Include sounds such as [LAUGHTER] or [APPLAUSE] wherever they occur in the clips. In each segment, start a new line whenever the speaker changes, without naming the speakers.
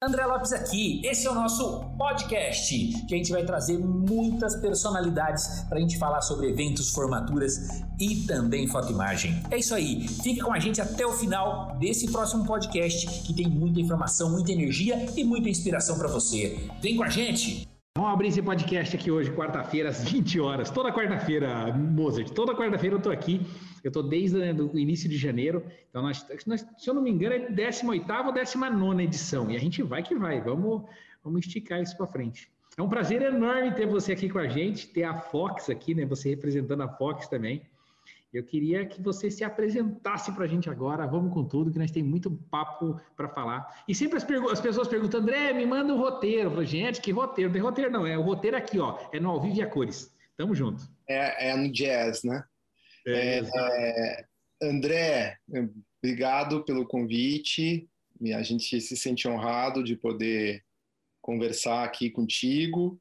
André Lopes aqui, esse é o nosso podcast, que a gente vai trazer muitas personalidades para a gente falar sobre eventos, formaturas e também fotoimagem. É isso aí, fique com a gente até o final desse próximo podcast, que tem muita informação, muita energia e muita inspiração para você. Vem com a gente!
Vamos abrir esse podcast aqui hoje, quarta-feira, às 20 horas. Toda quarta-feira, Mozart, toda quarta-feira eu tô aqui. Eu tô desde o início de janeiro. Então, nós, nós, se eu não me engano, é 18 ou 19 edição. E a gente vai que vai. Vamos, vamos esticar isso para frente. É um prazer enorme ter você aqui com a gente, ter a Fox aqui, né? Você representando a Fox também. Eu queria que você se apresentasse para a gente agora. Vamos com tudo, que nós temos muito papo para falar. E sempre as, as, pessoas perguntam, André, me manda o um roteiro. Eu falo, gente, que roteiro? Não tem roteiro, não. É o roteiro aqui, ó. É no Ao Vivo e a Cores. Tamo junto.
É, é no jazz, né? É, é, André, obrigado pelo convite. A gente se sente honrado de poder conversar aqui contigo.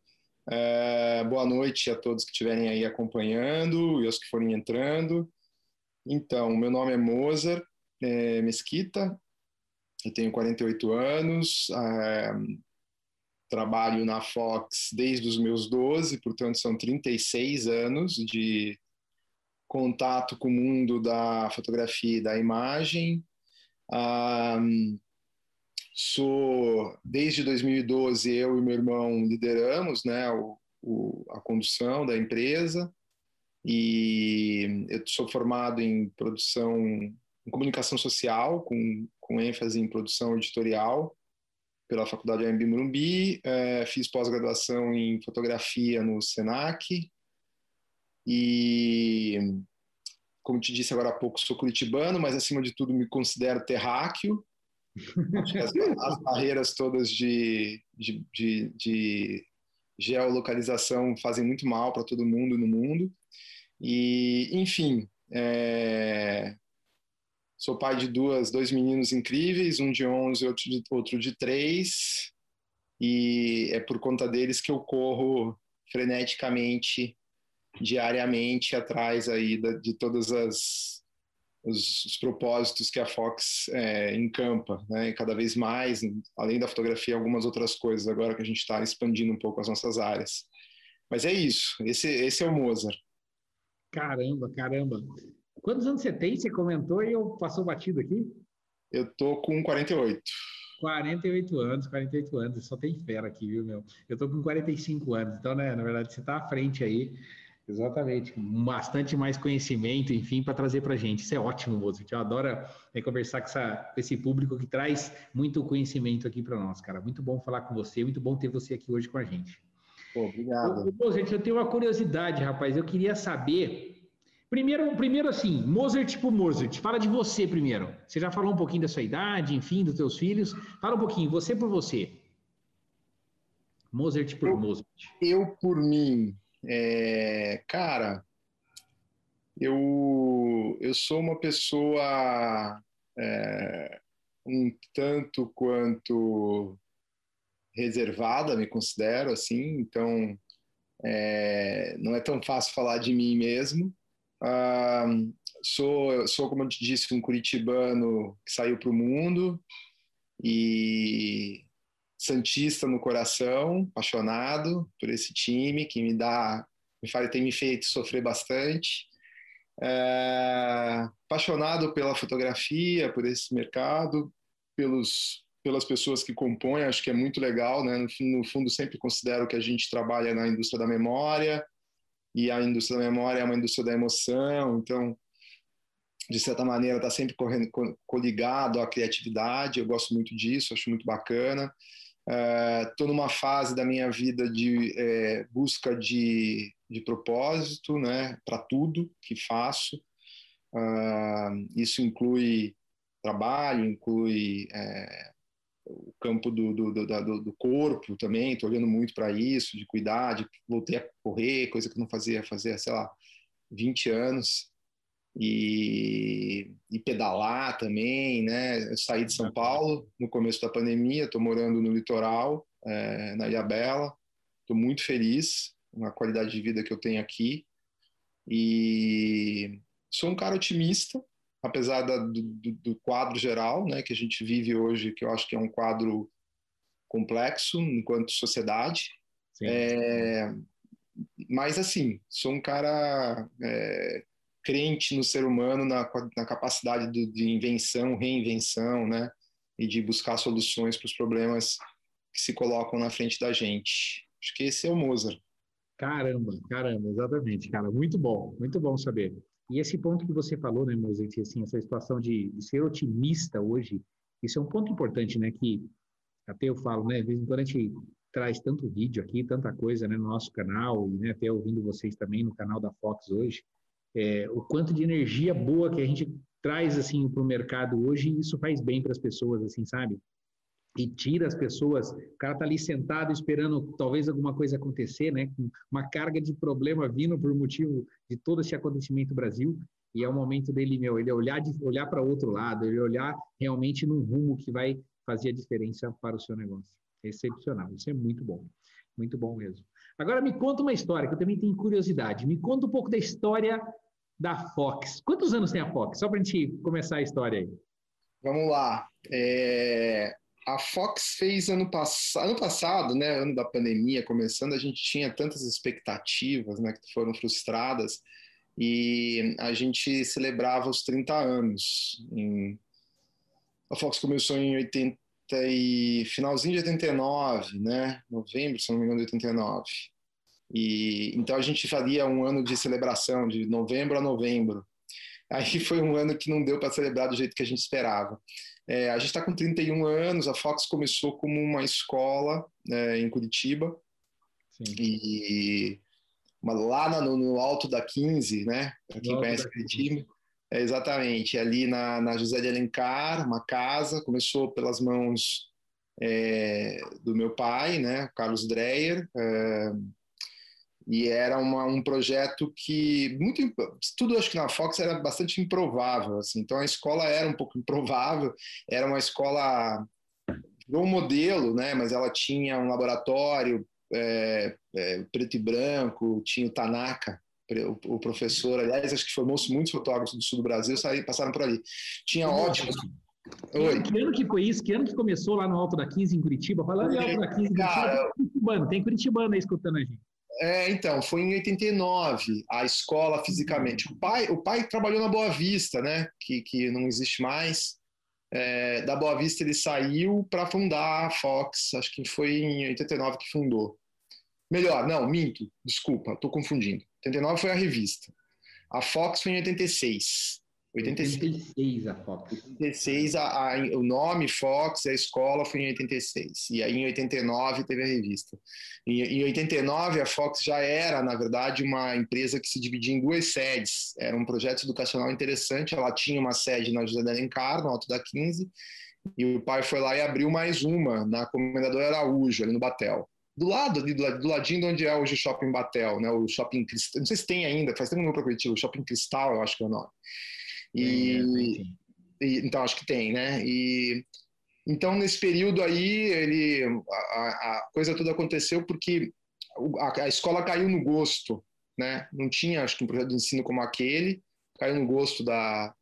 É, boa noite a todos que estiverem aí acompanhando e aos que forem entrando. Então, meu nome é Mozart é, Mesquita, eu tenho 48 anos, é, trabalho na Fox desde os meus 12, portanto são 36 anos de contato com o mundo da fotografia e da imagem. Um, Sou, desde 2012, eu e meu irmão lideramos né, o, o, a condução da empresa. E eu sou formado em produção, em comunicação social, com, com ênfase em produção editorial pela Faculdade AMB Morumbi, é, fiz pós-graduação em fotografia no SENAC e, como te disse agora há pouco, sou curitibano, mas acima de tudo me considero terráqueo, as, as, barreiras todas de, de, de, de, geolocalização fazem muito mal para todo mundo no mundo. E, enfim, é, sou pai de duas, dois meninos incríveis, um de 11 e outro de, outro de 3, e é por conta deles que eu corro freneticamente, diariamente, atrás aí de todas as os, os, propósitos que a Fox é, encampa, né? E cada vez mais, além da fotografia, algumas outras coisas, agora que a gente está expandindo um pouco as nossas áreas. Mas é isso, esse, esse é o Mozart.
Caramba, caramba. Quantos anos você tem? Você comentou e eu passou batido aqui?
Eu tô com 48.
48 anos, 48 anos, só tem fera aqui, viu, meu? Eu tô com 45 anos, então, né, na verdade, você tá à frente aí. Exatamente, bastante mais conhecimento, enfim, para trazer para a gente. Isso é ótimo, Mozart. Eu adoro é, conversar com, essa, com, esse público que traz muito conhecimento aqui para nós, cara. Muito bom falar com você, muito bom ter você aqui hoje com a gente.
Pô, obrigado.
Mozart, eu tenho uma curiosidade, rapaz. Eu queria saber. Primeiro, primeiro assim, Mozart tipo Mozart. Fala de você primeiro. Você já falou um pouquinho da sua idade, enfim, dos teus filhos. Fala um pouquinho, você por você. Mozart por eu, Mozart.
Eu por mim. É, cara, eu, eu sou uma pessoa é, um tanto quanto reservada, me considero assim, então é, não é tão fácil falar de mim mesmo. Ah, sou, sou, como eu te disse, um curitibano que saiu para o mundo e santista no coração, apaixonado por esse time que me dá, me faz, tem me feito sofrer bastante. É, apaixonado pela fotografia, por esse mercado, pelos pelas pessoas que compõem, acho que é muito legal, né? No, no fundo, sempre considero que a gente trabalha na indústria da memória e a indústria da memória é uma indústria da emoção, então de certa maneira está sempre correndo coligado à criatividade. Eu gosto muito disso, acho muito bacana. Estou uh, numa fase da minha vida de é, busca de, de propósito, né, para tudo que faço. Uh, isso inclui trabalho, inclui é, o campo do, do, do, do corpo também. Estou olhando muito para isso, de cuidar, de voltei a correr, coisa que não fazia fazer, sei lá, 20 anos e, e, pedalar também, né? Eu saí de São Paulo no começo da pandemia, estou morando no litoral, é, na Ilha Bela, estou muito feliz com a qualidade de vida que eu tenho aqui e sou um cara otimista, apesar da, do, do, quadro geral, né, que a gente vive hoje, que eu acho que é um quadro complexo enquanto sociedade. É, mas, assim, sou um cara é, crente no ser humano, na, na capacidade de, de invenção, reinvenção, né? E de buscar soluções para os problemas que se colocam na frente da gente. Acho que esse é o Mozart.
Caramba, caramba, exatamente, cara. Muito bom, muito bom saber. E esse ponto que você falou, né, Mozart, assim, essa situação de, de, ser otimista hoje, isso é um ponto importante, né, que até eu falo, né, de vez em quando a gente traz tanto vídeo aqui, tanta coisa, né, no nosso canal, e né, até ouvindo vocês também no canal da Fox hoje, é, o quanto de energia boa que a gente traz, assim, para o mercado hoje, isso faz bem para as pessoas, assim, sabe? e tira as pessoas. O cara está ali sentado esperando talvez alguma coisa acontecer, né? Com uma carga de problema vindo por motivo de todo esse acontecimento Brasil. E é o momento dele, meu, ele olhar de olhar para outro lado, ele olhar realmente num rumo que vai fazer a diferença para o seu negócio. É excepcional, isso é muito bom, muito bom mesmo. Agora me conta uma história que eu também tenho curiosidade. Me conta um pouco da história da Fox. Quantos anos tem a Fox? Só para a gente começar a história aí.
Vamos lá. É a Fox fez ano, pass ano passado, né, ano da pandemia começando, a gente tinha tantas expectativas, né, que foram frustradas, e a gente celebrava os 30 anos. Em... A Fox começou em 80 e finalzinho de 89, né, novembro, se não me engano, de 89. E então a gente fazia um ano de celebração de novembro a novembro. Aí [LAUGHS] foi um ano que não deu para celebrar do jeito que a gente esperava. É, a gente está com 31 anos, a Fox começou como uma escola é, em Curitiba, Sim. e uma, lá no, no, alto da 15, né? Para quem conhece Curitiba. É, exatamente, ali na, na José de Alencar, uma casa, começou pelas mãos é, do meu pai, né, Carlos Dreyer, é, e era uma, um projeto que muito tudo acho que na Fox era bastante improvável assim então a escola era um pouco [LAUGHS] improvável era uma escola um modelo né mas ela tinha um laboratório é, é, preto e branco tinha o Tanaka o, o professor aliás acho que formou-se muitos fotógrafos do sul do Brasil saí, passaram por ali tinha ótimos
Oi. Que ano que foi isso? Que ano que começou lá no Alto da 15 em Curitiba? Falando em Alto da 15 em Curitiba, tem Curitibano, tem Curitibano aí escutando a gente.
É, então, foi em 89 a escola fisicamente. O pai, o pai trabalhou na Boa Vista, né? Que, que não existe mais. É, da Boa Vista ele saiu para fundar a Fox, acho que foi em 89 que fundou. Melhor, não, minto, desculpa, estou confundindo. 89 foi a revista. A Fox foi em 86.
86 a Fox.
86, a, a, o nome Fox, a escola foi em 86. E aí em 89 teve a revista. Em, em 89 a Fox já era, na verdade, uma empresa que se dividia em duas sedes. Era um projeto educacional interessante. Ela tinha uma sede na José de Alencar, no Alto da 15, e o pai foi lá e abriu mais uma na Comendador Araújo, ali no Batel do lado, ali, do ladinho de onde é hoje o Shopping Batel, né? O Shopping Cristal, não sei se tem ainda, faz tempo que eu não procurei, o Shopping Cristal, eu acho que é o nome. E, e, então acho que tem, né? E então nesse período aí ele a, a coisa toda aconteceu porque a, a, escola caiu no gosto, né? Não tinha acho que um projeto de ensino como aquele, caiu no gosto da,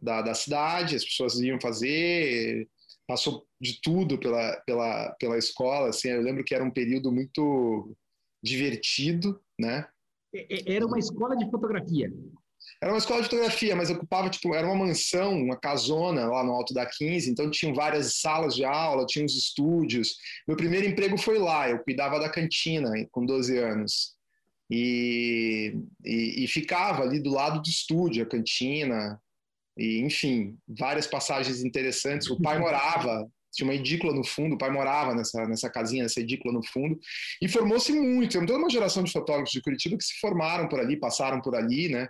da, da cidade, as pessoas iam fazer, passou de tudo pela, pela, pela escola, assim, eu lembro que era um período muito divertido, né?
Era uma escola de fotografia.
Era uma escola de fotografia, mas ocupava, tipo, era uma mansão, uma casona lá no alto da 15, então tinham várias salas de aula, tinha uns estúdios. Meu primeiro emprego foi lá, eu cuidava da cantina com 12 anos. E, e, e ficava ali do lado do estúdio, a cantina, e enfim, várias passagens interessantes. O pai morava, [LAUGHS] tinha uma edícula no fundo, o pai morava nessa, nessa casinha, nessa edícula no fundo, e formou-se muito. Tem toda uma geração de fotógrafos de Curitiba que se formaram por ali, passaram por ali, né?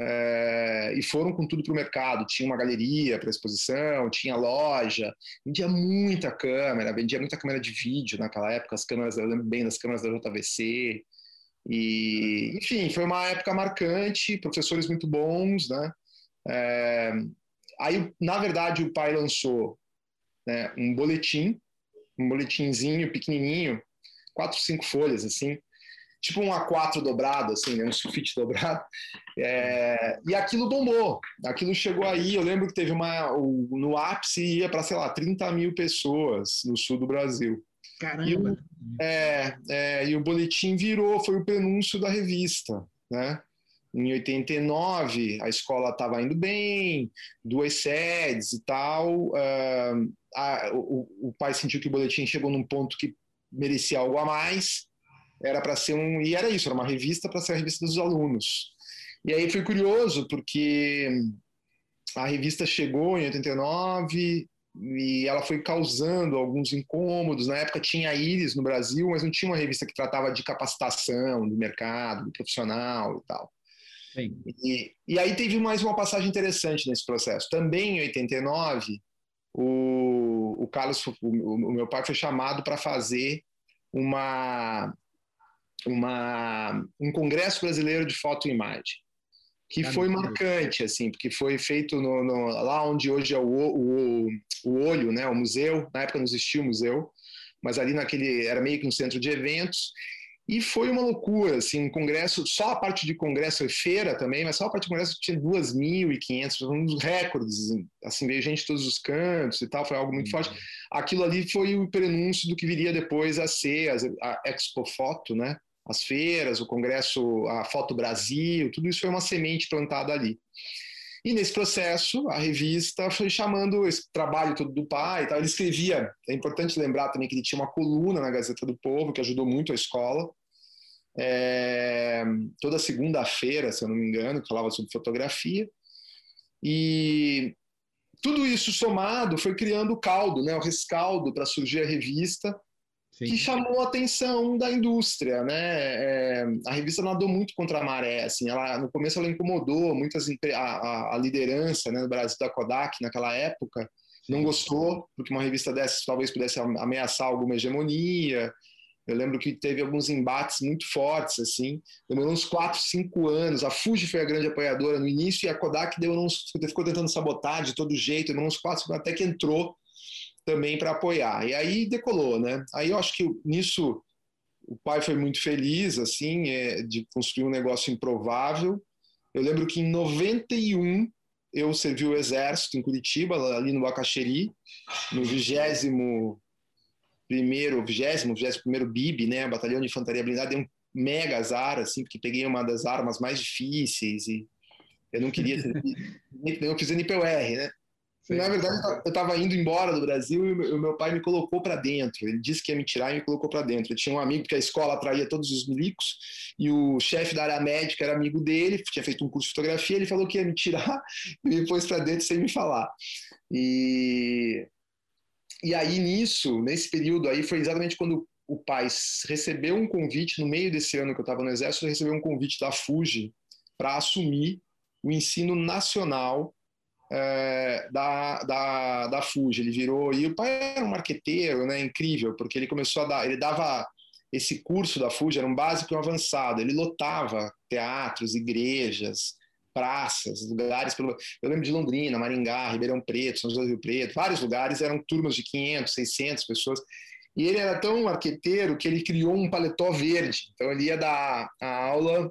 É, e foram com tudo para o mercado. Tinha uma galeria para exposição, tinha loja, vendia muita câmera, vendia muita câmera de vídeo naquela época, as câmeras, eu lembro bem das câmeras da JVC. E, enfim, foi uma época marcante, professores muito bons, né? É, aí, na verdade, o pai lançou né, um boletim, um boletimzinho pequenininho, quatro, cinco folhas, assim, tipo um A4 dobrado, assim, né? um sulfite dobrado. É, e aquilo bombou, aquilo chegou aí. Eu lembro que teve uma. No ápice ia para, sei lá, 30 mil pessoas no sul do Brasil.
Caramba!
E o, é, é, e o boletim virou, foi o prenúncio da revista, né? Em 89, a escola estava indo bem, duas sedes e tal. Uh, a, o, o, pai sentiu que o boletim chegou num ponto que merecia algo a mais. Era para ser um. E era isso, era uma revista para ser a revista dos alunos. E aí foi curioso, porque a revista chegou em 89 e ela foi causando alguns incômodos. Na época tinha a Iris no Brasil, mas não tinha uma revista que tratava de capacitação do mercado, do profissional e tal. E, e, aí teve mais uma passagem interessante nesse processo. Também em 89, o, o Carlos, o, o meu pai foi chamado para fazer uma, uma, um congresso brasileiro de foto e imagem que foi marcante, assim, porque foi feito no, no, lá onde hoje é o, o, o olho, né, o museu, na época não existia o museu, mas ali naquele, era meio que um centro de eventos, e foi uma loucura, assim, um congresso, só a parte de congresso e feira também, mas só a parte de congresso tinha 2.500, um dos recordes, assim, veio gente de todos os cantos e tal, foi algo muito uhum. forte. Aquilo ali foi o prenúncio do que viria depois a ser a Expo Foto, né, as feiras, o congresso, a Foto Brasil, tudo isso foi uma semente plantada ali. E nesse processo, a revista foi chamando esse trabalho todo do pai. Tal. Ele escrevia, é importante lembrar também que ele tinha uma coluna na Gazeta do Povo, que ajudou muito a escola. É, toda segunda-feira, se eu não me engano, falava sobre fotografia. E tudo isso somado foi criando o caldo, né, o rescaldo para surgir a revista Que chamou a atenção da indústria, né? É, a revista nadou muito contra a maré, assim, ela, no começo ela incomodou muitas a, a, liderança né, no Brasil da Kodak naquela época, não gostou, porque uma revista dessas talvez pudesse ameaçar alguma hegemonia. Eu lembro que teve alguns embates muito fortes, assim. Demorou uns 4, 5 anos. A Fuji foi a grande apoiadora no início e a Kodak deu uns, ficou tentando sabotar de todo jeito. Demorou uns 4, até que entrou também para apoiar. E aí decolou, né? Aí eu acho que nisso o pai foi muito feliz, assim, é, de construir um negócio improvável. Eu lembro que em 91 eu servi o exército em Curitiba, ali no Bacaxeri, no vigésimo primeiro, vigésimo, vigésimo primeiro BIB, né, Batalhão de Infantaria Blindada, dei um mega azar, assim, porque peguei uma das armas mais difíceis e eu não queria, [LAUGHS] eu fiz NPR, né, na verdade, eu estava indo embora do Brasil e o meu pai me colocou para dentro. Ele disse que ia me tirar e me colocou para dentro. Eu tinha um amigo que a escola atraía todos os milicos e o chefe da área médica era amigo dele, tinha feito um curso de fotografia. Ele falou que ia me tirar [LAUGHS] e me pôs para dentro sem me falar. E, e aí, nisso, nesse período aí, foi exatamente quando o pai recebeu um convite, no meio desse ano que eu estava no Exército, recebeu um convite da FUJI para assumir o ensino nacional é, da, da, da Fuji. Ele virou. E o pai era um marqueteiro, né? Incrível, porque ele começou a dar. Ele dava esse curso da Fuji, era um básico e um avançado. Ele lotava teatros, igrejas, praças, lugares. Pelo... Eu lembro de Londrina, Maringá, Ribeirão Preto, São José do Rio Preto, vários lugares eram turmas de 500, 600 pessoas. E ele era tão marqueteiro que ele criou um paletó verde. Então ele ia dar a aula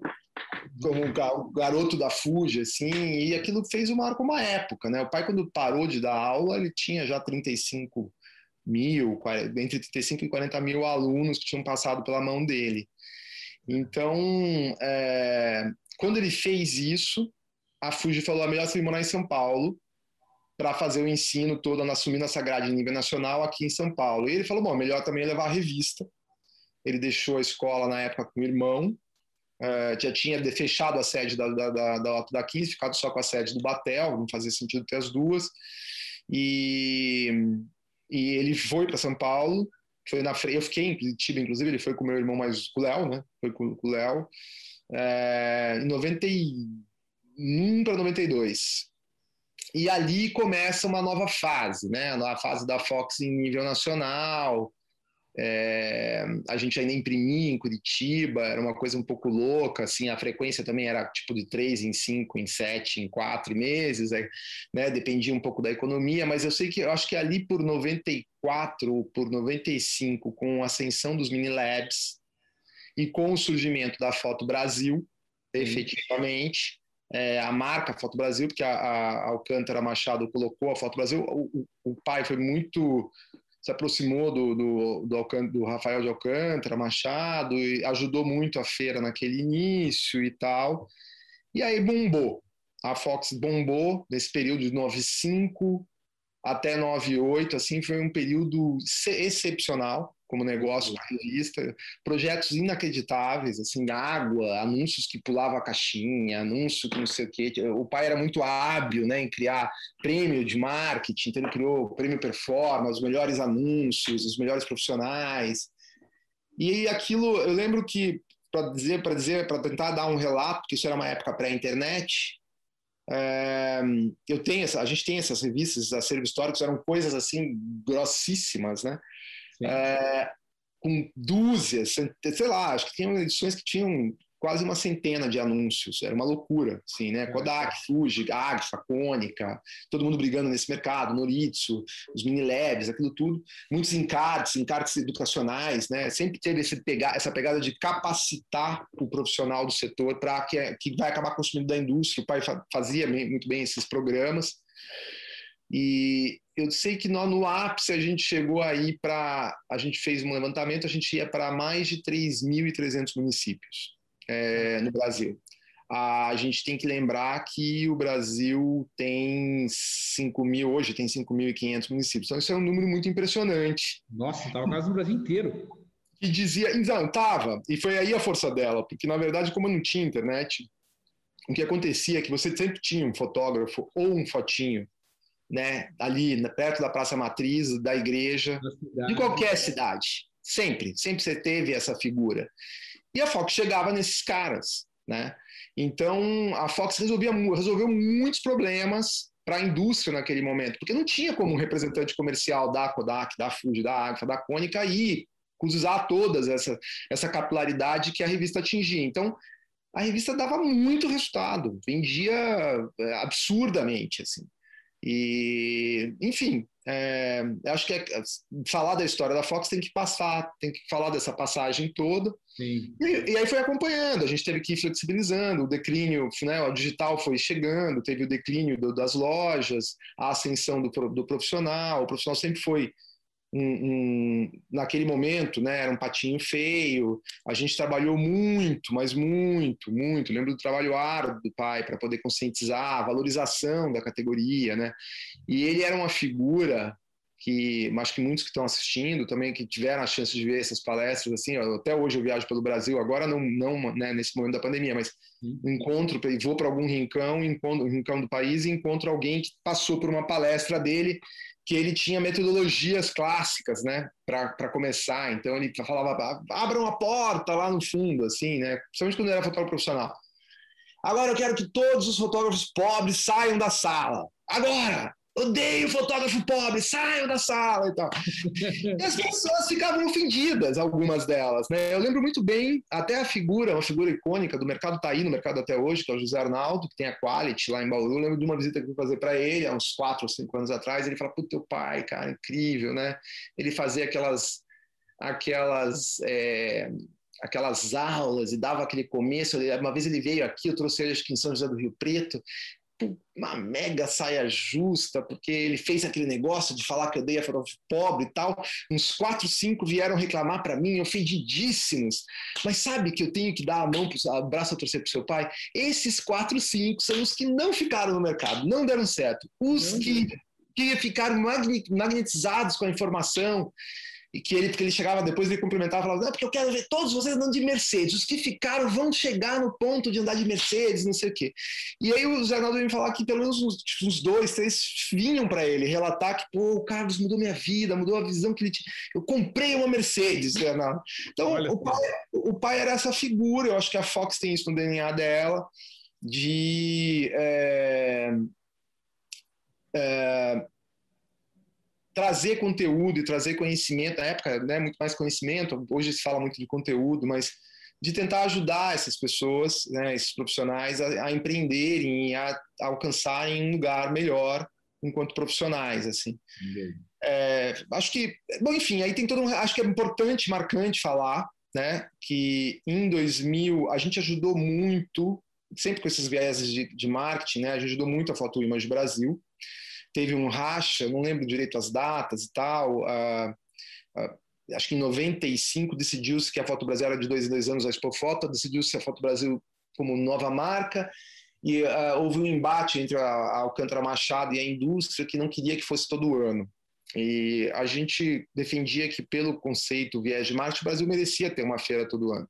como um garoto da Fuji, assim, e aquilo fez uma, uma época, né? O pai, quando parou de dar aula, ele tinha já 35 mil, entre 35 e 40 mil alunos que tinham passado pela mão dele. Então, é, quando ele fez isso, a Fuji falou: é melhor você morar em São Paulo para fazer o ensino todo, assumindo essa grade de nível nacional aqui em São Paulo. E ele falou: bom, melhor também é levar a revista. Ele deixou a escola na época com o irmão, Uh, já tinha fechado a sede da, da, da, da, da 15, ficado só com a sede do Batel, não fazia sentido ter as duas. E, e ele foi para São Paulo, foi na eu fiquei em Curitiba, inclusive, ele foi com meu irmão mais com o Léo, né? Foi com, com o Léo. É, em 91 para 92. E ali começa uma nova fase, né? A fase da Fox em nível nacional, é, a gente ainda imprimia em Curitiba, era uma coisa um pouco louca, assim, a frequência também era tipo de três em cinco, em sete, em quatro meses, né, dependia um pouco da economia, mas eu sei que eu acho que ali por 94 ou por 95, com a ascensão dos mini labs e com o surgimento da Foto Brasil, efetivamente, é, a marca Foto Brasil, porque a, a Alcântara Machado colocou a Foto Brasil, o, o, o pai foi muito se aproximou do, do, do, do, Rafael de Alcântara, Machado, e ajudou muito a feira naquele início e tal. E aí bombou. A Fox bombou nesse período de 95 até 98, assim, foi um período excepcional como negócio da revista, projetos inacreditáveis, assim, água, anúncios que pulava a caixinha, anúncio que não sei o quê. O pai era muito hábil, né, em criar prêmio de marketing, então ele criou prêmio performance, os melhores anúncios, os melhores profissionais. E aquilo, eu lembro que para dizer, para dizer, para tentar dar um relato, que isso era uma época pré-internet, é, eu tenho essa, a gente tem essas revistas, acervos históricos eram coisas assim grossíssimas, né? É, com dúzias, sei lá, acho que tinham edições que tinham quase uma centena de anúncios, era uma loucura, assim, né? Kodak, Fuji, Agfa, Cônica, todo mundo brigando nesse mercado, Noritsu, os mini labs, aquilo tudo, muitos encartes, encartes educacionais, né? Sempre teve esse pegar, essa pegada de capacitar o profissional do setor para que, que vai acabar consumindo da indústria. O pai fazia muito bem esses programas. E eu sei que no, no ápice a gente chegou aí para. A gente fez um levantamento, a gente ia para mais de 3.300 municípios é, no Brasil. A gente tem que lembrar que o Brasil tem 5 mil, hoje tem 5.500 municípios. Então, isso é um número muito impressionante.
Nossa, estava quase no Brasil inteiro.
E dizia, não, estava, e foi aí a força dela, porque na verdade, como não tinha internet, o que acontecia é que você sempre tinha um fotógrafo ou um fotinho né, ali perto da Praça Matriz, da igreja, de qualquer cidade. Sempre, sempre você teve essa figura. E a Fox chegava nesses caras, né? Então a Fox resolvia, resolveu muitos problemas para a indústria naquele momento, porque não tinha como um representante comercial da Kodak, da Fuji, da Agfa, da Konica ir usar todas essa, essa capilaridade que a revista atingia. Então, a revista dava muito resultado, vendia é, absurdamente, assim. E, enfim, é, acho que é, falar da história da Fox tem que passar, tem que falar dessa passagem toda. E, e, aí foi acompanhando, a gente teve que ir flexibilizando, o declínio, né, o digital foi chegando, teve o declínio do, das lojas, a ascensão do, do profissional, o profissional sempre foi um, um, naquele momento, né, era um patinho feio. A gente trabalhou muito, mas muito, muito. Lembro do trabalho árduo do pai para poder conscientizar a valorização da categoria, né? E ele era uma figura que, acho que muitos que estão assistindo também que tiveram a chance de ver essas palestras assim, até hoje eu viajo pelo Brasil, agora não, não né, nesse momento da pandemia, mas encontro, vou para algum rincão, encontro um rincão do país e encontro alguém que passou por uma palestra dele que ele tinha metodologias clássicas, né, para começar. Então ele falava, abram a porta lá no fundo, assim, né, principalmente quando era fotógrafo profissional. Agora eu quero que todos os fotógrafos pobres saiam da sala. Agora! Odeio fotógrafo pobre, saiam da sala e tal. E as pessoas ficavam ofendidas, algumas delas. Né? Eu lembro muito bem, até a figura, uma figura icônica do mercado tá aí no mercado até hoje, que é o José Arnaldo, que tem a Quality lá em Bauru. Eu lembro de uma visita que eu fui fazer para ele há uns quatro ou cinco anos atrás. Ele fala: Pô, teu pai, cara, incrível, né? Ele fazia aquelas. aquelas é aquelas aulas e dava aquele começo. Uma vez ele veio aqui, eu trouxe ele acho que em São José do Rio Preto, uma mega saia justa, porque ele fez aquele negócio de falar que eu dei a pobre e tal. Uns quatro, cinco vieram reclamar para mim, ofendidíssimos. Mas sabe que eu tenho que dar a mão, o braço a torcer para seu pai? Esses quatro, cinco são os que não ficaram no mercado, não deram certo. Os que, que ficaram magnetizados com a informação, e que ele, porque ele chegava depois, ele cumprimentava e falava, não, porque eu quero ver todos vocês andando de Mercedes, os que ficaram vão chegar no ponto de andar de Mercedes, não sei o quê. E aí o Zé Arnaldo veio me falar que pelo menos uns, tipo, uns dois, três vinham para ele relatar que, pô, o Carlos mudou minha vida, mudou a visão que ele tinha. Eu comprei uma Mercedes, Zé Arnaldo. Então, o pai, o pai era essa figura, eu acho que a Fox tem isso no DNA dela, de... É, é, trazer conteúdo e trazer conhecimento, na época, né, muito mais conhecimento, hoje se fala muito de conteúdo, mas de tentar ajudar essas pessoas, né, esses profissionais a, a empreenderem, a, a, alcançarem um lugar melhor enquanto profissionais, assim. É, acho que, bom, enfim, aí tem todo um, acho que é importante, marcante falar, né, que em 2000 a gente ajudou muito, sempre com esses vieses de, de marketing, né, a gente ajudou muito a Foto Image Brasil, teve um racha, não lembro direito as datas e tal, uh, acho que em 95 decidiu-se que a Foto Brasil era de dois em dois anos a Expo Foto, decidiu-se a Foto Brasil como nova marca, e uh, houve um embate entre a, a Alcântara Machado e a indústria que não queria que fosse todo ano. E a gente defendia que, pelo conceito viés de marketing, o Brasil merecia ter uma feira todo ano.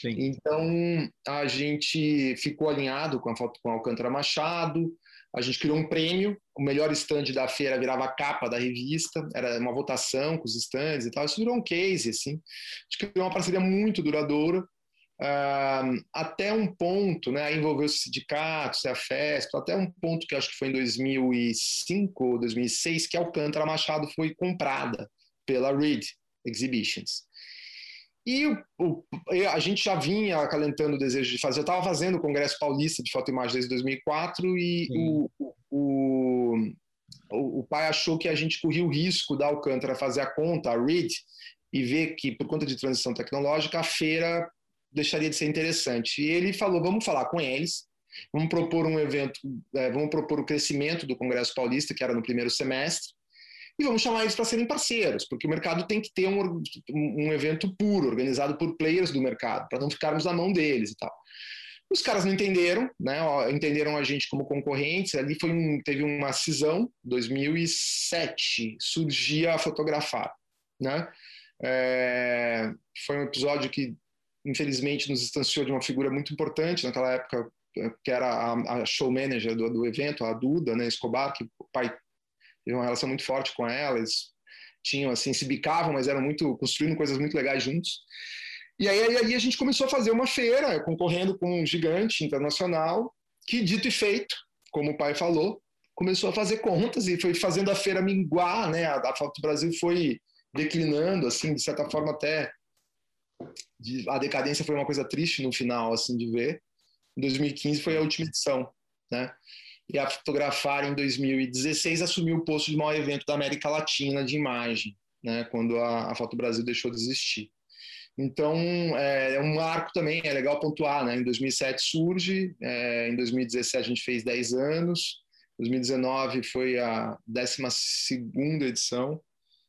Sim. Então, a gente ficou alinhado com a foto com a Alcântara Machado, a gente criou um prêmio, o melhor stand da feira virava a capa da revista, era uma votação com os stands e tal, isso virou um case, assim. A gente criou uma parceria muito duradoura, Uh, até um ponto, né, envolveu os sindicatos, a festa, até um ponto que acho que foi em 2005 ou 2006, que a Alcântara Machado foi comprada pela Reed Exhibitions. E o, o, a gente já vinha acalentando o desejo de fazer. Eu estava fazendo o Congresso Paulista de Foto e Imagem desde 2004 e o, o, o, pai achou que a gente corria o risco da Alcântara fazer a conta, a Reed, e ver que, por conta de transição tecnológica, a feira deixaria de ser interessante. E ele falou: vamos falar com eles, vamos propor um evento, é, vamos propor o crescimento do Congresso Paulista, que era no primeiro semestre, e vamos chamar eles para serem parceiros, porque o mercado tem que ter um, um evento puro, organizado por players do mercado, para não ficarmos na mão deles e tal. Os caras não entenderam, né? entenderam a gente como concorrentes. Ali foi um, teve uma cisão, 2007, surgia a fotografar, né? É, foi um episódio que infelizmente nos distanciou de uma figura muito importante naquela época, que era a, a show manager do, do, evento, a Duda, né, Escobar, que o pai teve uma relação muito forte com ela, eles tinham assim, se bicavam, mas eram muito construindo coisas muito legais juntos. E aí, aí a gente começou a fazer uma feira, concorrendo com um gigante internacional, que dito e feito, como o pai falou, começou a fazer contas e foi fazendo a feira minguar, né? A, a Foto Brasil foi declinando, assim, de certa forma até de, a decadência foi uma coisa triste no final, assim, de ver. Em 2015 foi a última edição, né? E a Fotografar, em 2016, assumiu o posto de maior evento da América Latina de imagem, né? Quando a, a Foto Brasil deixou de existir. Então, é, é, um marco também, é legal pontuar, né? Em 2007 surge, é, em 2017 a gente fez 10 anos, 2019 foi a 12 edição.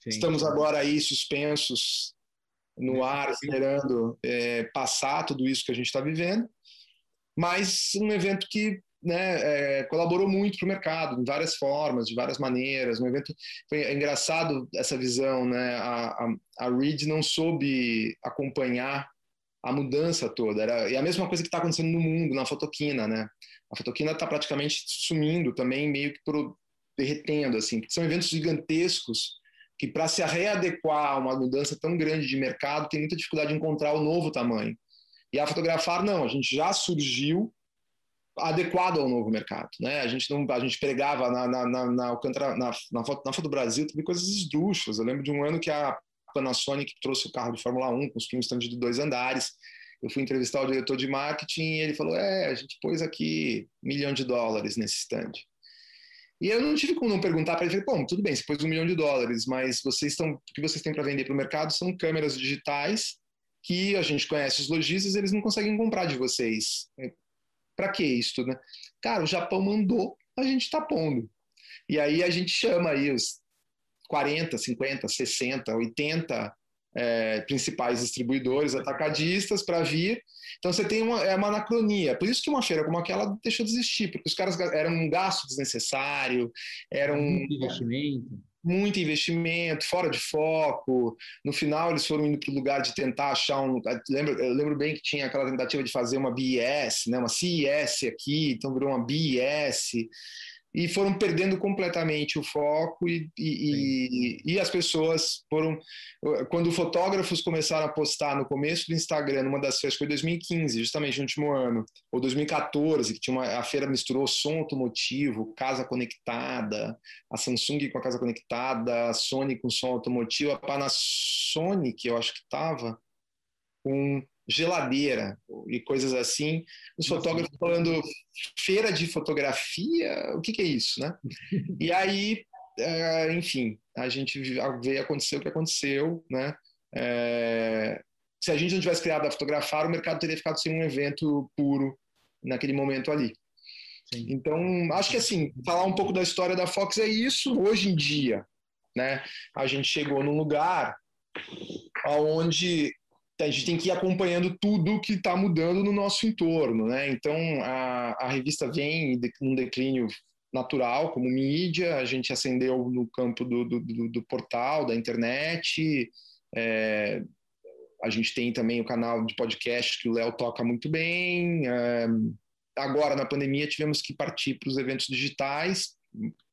Sim. Estamos agora aí suspensos no ar, esperando é, passar tudo isso que a gente está vivendo, mas um evento que né, é, colaborou muito para o mercado, em várias formas, de várias maneiras. Um evento foi engraçado essa visão, né? A, a, a Reed não soube acompanhar a mudança toda. Era, e a mesma coisa que está acontecendo no mundo, na fotoquina, né? A fotoquina está praticamente sumindo também, meio que por, derretendo, assim. São eventos gigantescos que para se readequar a uma mudança tão grande de mercado tem muita dificuldade de encontrar o novo tamanho. E a fotografar não, a gente já surgiu adequado ao novo mercado, né? A gente não, a gente pregava na na na, na, na, na, foto, na foto Brasil também coisas esdrúxulas. Eu lembro de um ano que a Panasonic trouxe o carro de Fórmula 1 com um stand de dois andares. Eu fui entrevistar o diretor de marketing e ele falou: "É, a gente pôs aqui um milhão de dólares nesse stand". E eu não tive como não perguntar para ele, falei, bom, tudo bem, você pôs um milhão de dólares, mas vocês estão, o que vocês têm para vender para o mercado são câmeras digitais que a gente conhece os lojistas, eles não conseguem comprar de vocês. Para que isso, né? Cara, o Japão mandou, a gente está pondo. E aí a gente chama aí os 40, 50, 60, 80 é, principais distribuidores atacadistas para vir. Então você tem uma, é uma anacronia. Por isso que uma feira como aquela deixou de existir, porque os caras eram um gasto desnecessário, era um
investimento.
Muito investimento, fora de foco. No final, eles foram indo para o lugar de tentar achar um. Lembro, eu lembro bem que tinha aquela tentativa de fazer uma BIS, né, uma CIS aqui, então virou uma BIS e foram perdendo completamente o foco e, e, e, as pessoas foram quando fotógrafos começaram a postar no começo do Instagram numa das feiras foi 2015 justamente no último ano ou 2014 que tinha uma, a feira misturou som automotivo casa conectada a Samsung com a casa conectada a Sony com som automotivo a Panasonic eu acho que estava com geladeira e coisas assim. Os fotógrafos falando feira de fotografia, o que, que é isso, né? [LAUGHS] E aí, é, enfim, a gente veio acontecer o que aconteceu, né? É, se a gente não tivesse criado a fotografar, o mercado teria ficado sem um evento puro naquele momento ali. Sim. Então, acho que assim, falar um pouco da história da Fox é isso. Hoje em dia, né? A gente chegou num lugar onde a gente tem que ir acompanhando tudo que está mudando no nosso entorno, né? Então a, a revista vem num declínio natural como mídia, a gente acendeu no campo do, do, do, do portal, da internet, é, a gente tem também o canal de podcast que o Léo toca muito bem. É, agora, na pandemia, tivemos que partir para os eventos digitais,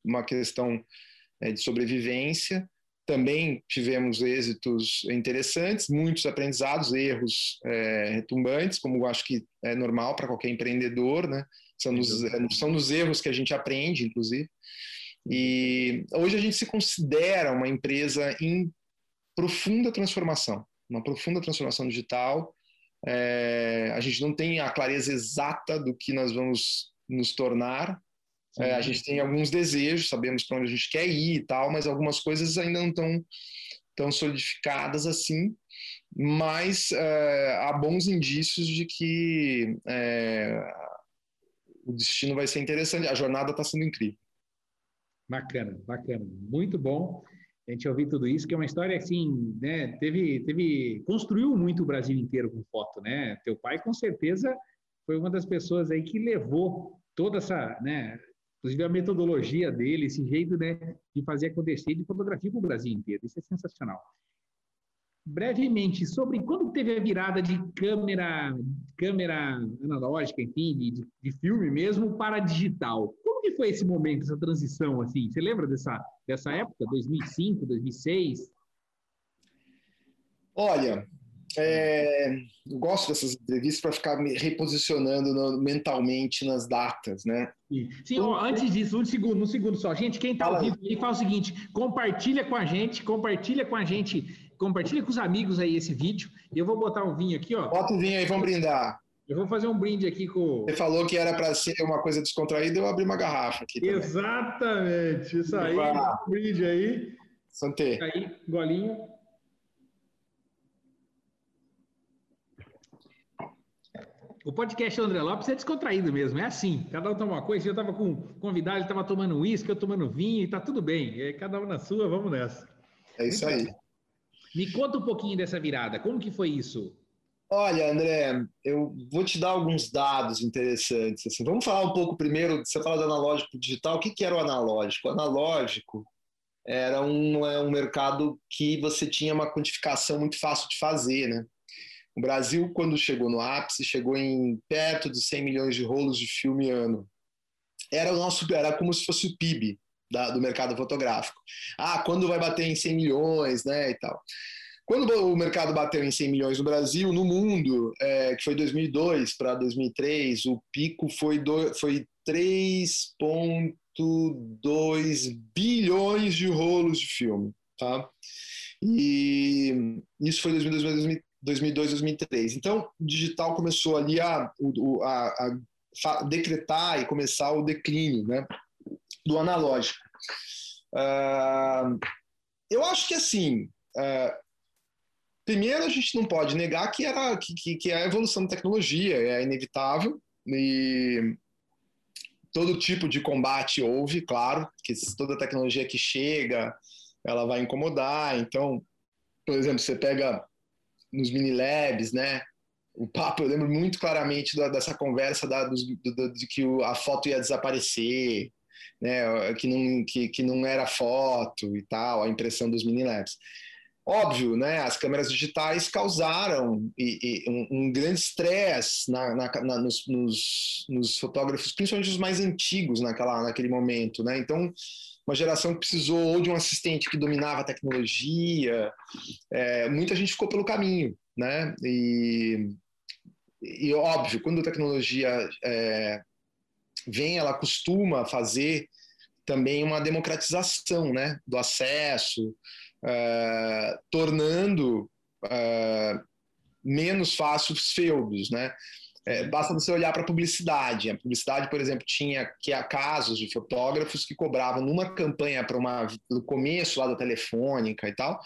uma questão é, de sobrevivência. Também tivemos êxitos interessantes, muitos aprendizados, erros é, retumbantes, como eu acho que é normal para qualquer empreendedor, né? São nos, são nos erros que a gente aprende, inclusive. E hoje a gente se considera uma empresa em profunda transformação, uma profunda transformação digital. É, a gente não tem a clareza exata do que nós vamos nos tornar. É, a gente tem alguns desejos, sabemos para onde a gente quer ir e tal, mas algumas coisas ainda não estão tão solidificadas assim. Mas é, há bons indícios de que é, o destino vai ser interessante. A jornada está sendo incrível.
Bacana, bacana, muito bom a gente ouvir tudo isso, que é uma história assim, né? Teve, teve, construiu muito o Brasil inteiro com foto, né? Teu pai com certeza foi uma das pessoas aí que levou toda essa, né? Inclusive a metodologia dele, esse jeito, né, de fazer acontecer de fotografia para o Brasil inteiro. Isso é sensacional brevemente sobre quando teve a virada de câmera, câmera analógica, enfim, de, de filme mesmo para digital. Como que foi esse momento, essa transição assim? Você lembra dessa dessa época, 2005, 2006?
Olha, é, eu gosto dessas entrevistas para ficar me reposicionando no, mentalmente nas datas, né?
Sim, Sim então, antes disso, um segundo, um segundo só. Gente, quem está ao vivo aí, faz o seguinte: compartilha com a gente, compartilha com a gente compartilha com os amigos aí esse vídeo. E eu vou botar um vinho aqui, ó.
Bota o vinho aí, vamos brindar.
Eu vou fazer um brinde aqui com.
Você falou que era para ser uma coisa descontraída, eu abri uma garrafa aqui.
Também. Exatamente, isso aí. Um brinde aí.
Santé.
Aí, golinho. O podcast André Lopes é descontraído mesmo, é assim. Cada um toma uma coisa. Eu estava com um convidado, ele estava tomando uísque, eu tomando vinho, e tá tudo bem. É, cada um na sua, vamos nessa.
É isso aí.
Me conta um pouquinho dessa virada. Como que foi isso?
Olha, André, eu vou te dar alguns dados interessantes. Assim, vamos falar um pouco primeiro, você fala do analógico digital, o que, que era o analógico? O analógico era um, é um mercado que você tinha uma quantificação muito fácil de fazer, né? O Brasil, quando chegou no ápice, chegou em perto de 100 milhões de rolos de filme ano. Era o nosso, era como se fosse o PIB da, do mercado fotográfico. Ah, quando vai bater em 100 milhões, né, e tal. Quando o mercado bateu em 100 milhões no Brasil, no mundo, é, que foi 2002 para 2003, o pico foi, foi 3,2 bilhões de rolos de filme. Tá? E isso foi 2002, 2002 2003. Então, o digital começou ali a, a, a decretar e começar o declínio né, do analógico. Uh, eu acho que assim, uh, primeiro a gente não pode negar que era que, que é a evolução da tecnologia é inevitável e todo tipo de combate houve, claro, que toda tecnologia que chega ela vai incomodar. Então, por exemplo, você pega nos mini labs, né? O papo, eu lembro muito claramente da, dessa conversa da, do, do, de que a foto ia desaparecer, né, que, não, que, que não era foto e tal, a impressão dos mini labs. Óbvio, né, as câmeras digitais causaram e, e um, um, grande estresse na, na, na, nos, nos, nos, fotógrafos, principalmente os mais antigos naquela, naquele momento. Né? Então, uma geração que precisou ou de um assistente que dominava a tecnologia, é, muita gente ficou pelo caminho. Né? E, e óbvio, quando a tecnologia é, vem, ela costuma fazer também uma democratização né, do acesso, uh, tornando uh, menos fácil os feudos. Né? É, basta você olhar para a publicidade. A publicidade, por exemplo, tinha que há casos de fotógrafos que cobravam numa campanha para uma no começo lá da telefônica e tal,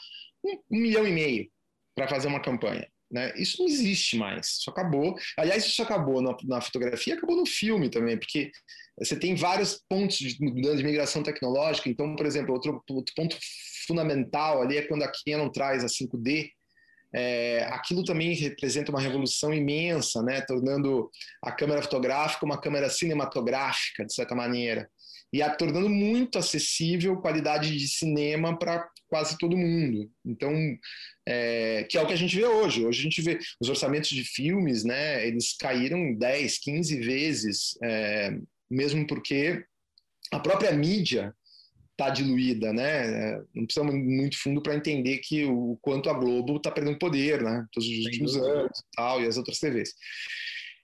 um, um milhão e meio para fazer uma campanha. Né? Isso não existe mais, isso acabou. Aliás, isso acabou na, na fotografia, acabou no filme também, porque você tem vários pontos de, de migração tecnológica. Então, por exemplo, outro, outro ponto fundamental ali é quando a Canon traz a 5D, é, aquilo também representa uma revolução imensa, né? tornando a câmera fotográfica uma câmera cinematográfica, de certa maneira, e a, tornando muito acessível qualidade de cinema para quase todo mundo. Então, é, que é o que a gente vê hoje. Hoje a gente vê os orçamentos de filmes, né? Eles caíram 10, 15 vezes, é, mesmo porque a própria mídia está diluída, né? Não precisa muito fundo para entender que o quanto a Globo está perdendo poder, né? Todos os últimos anos e tal, e as outras TVs.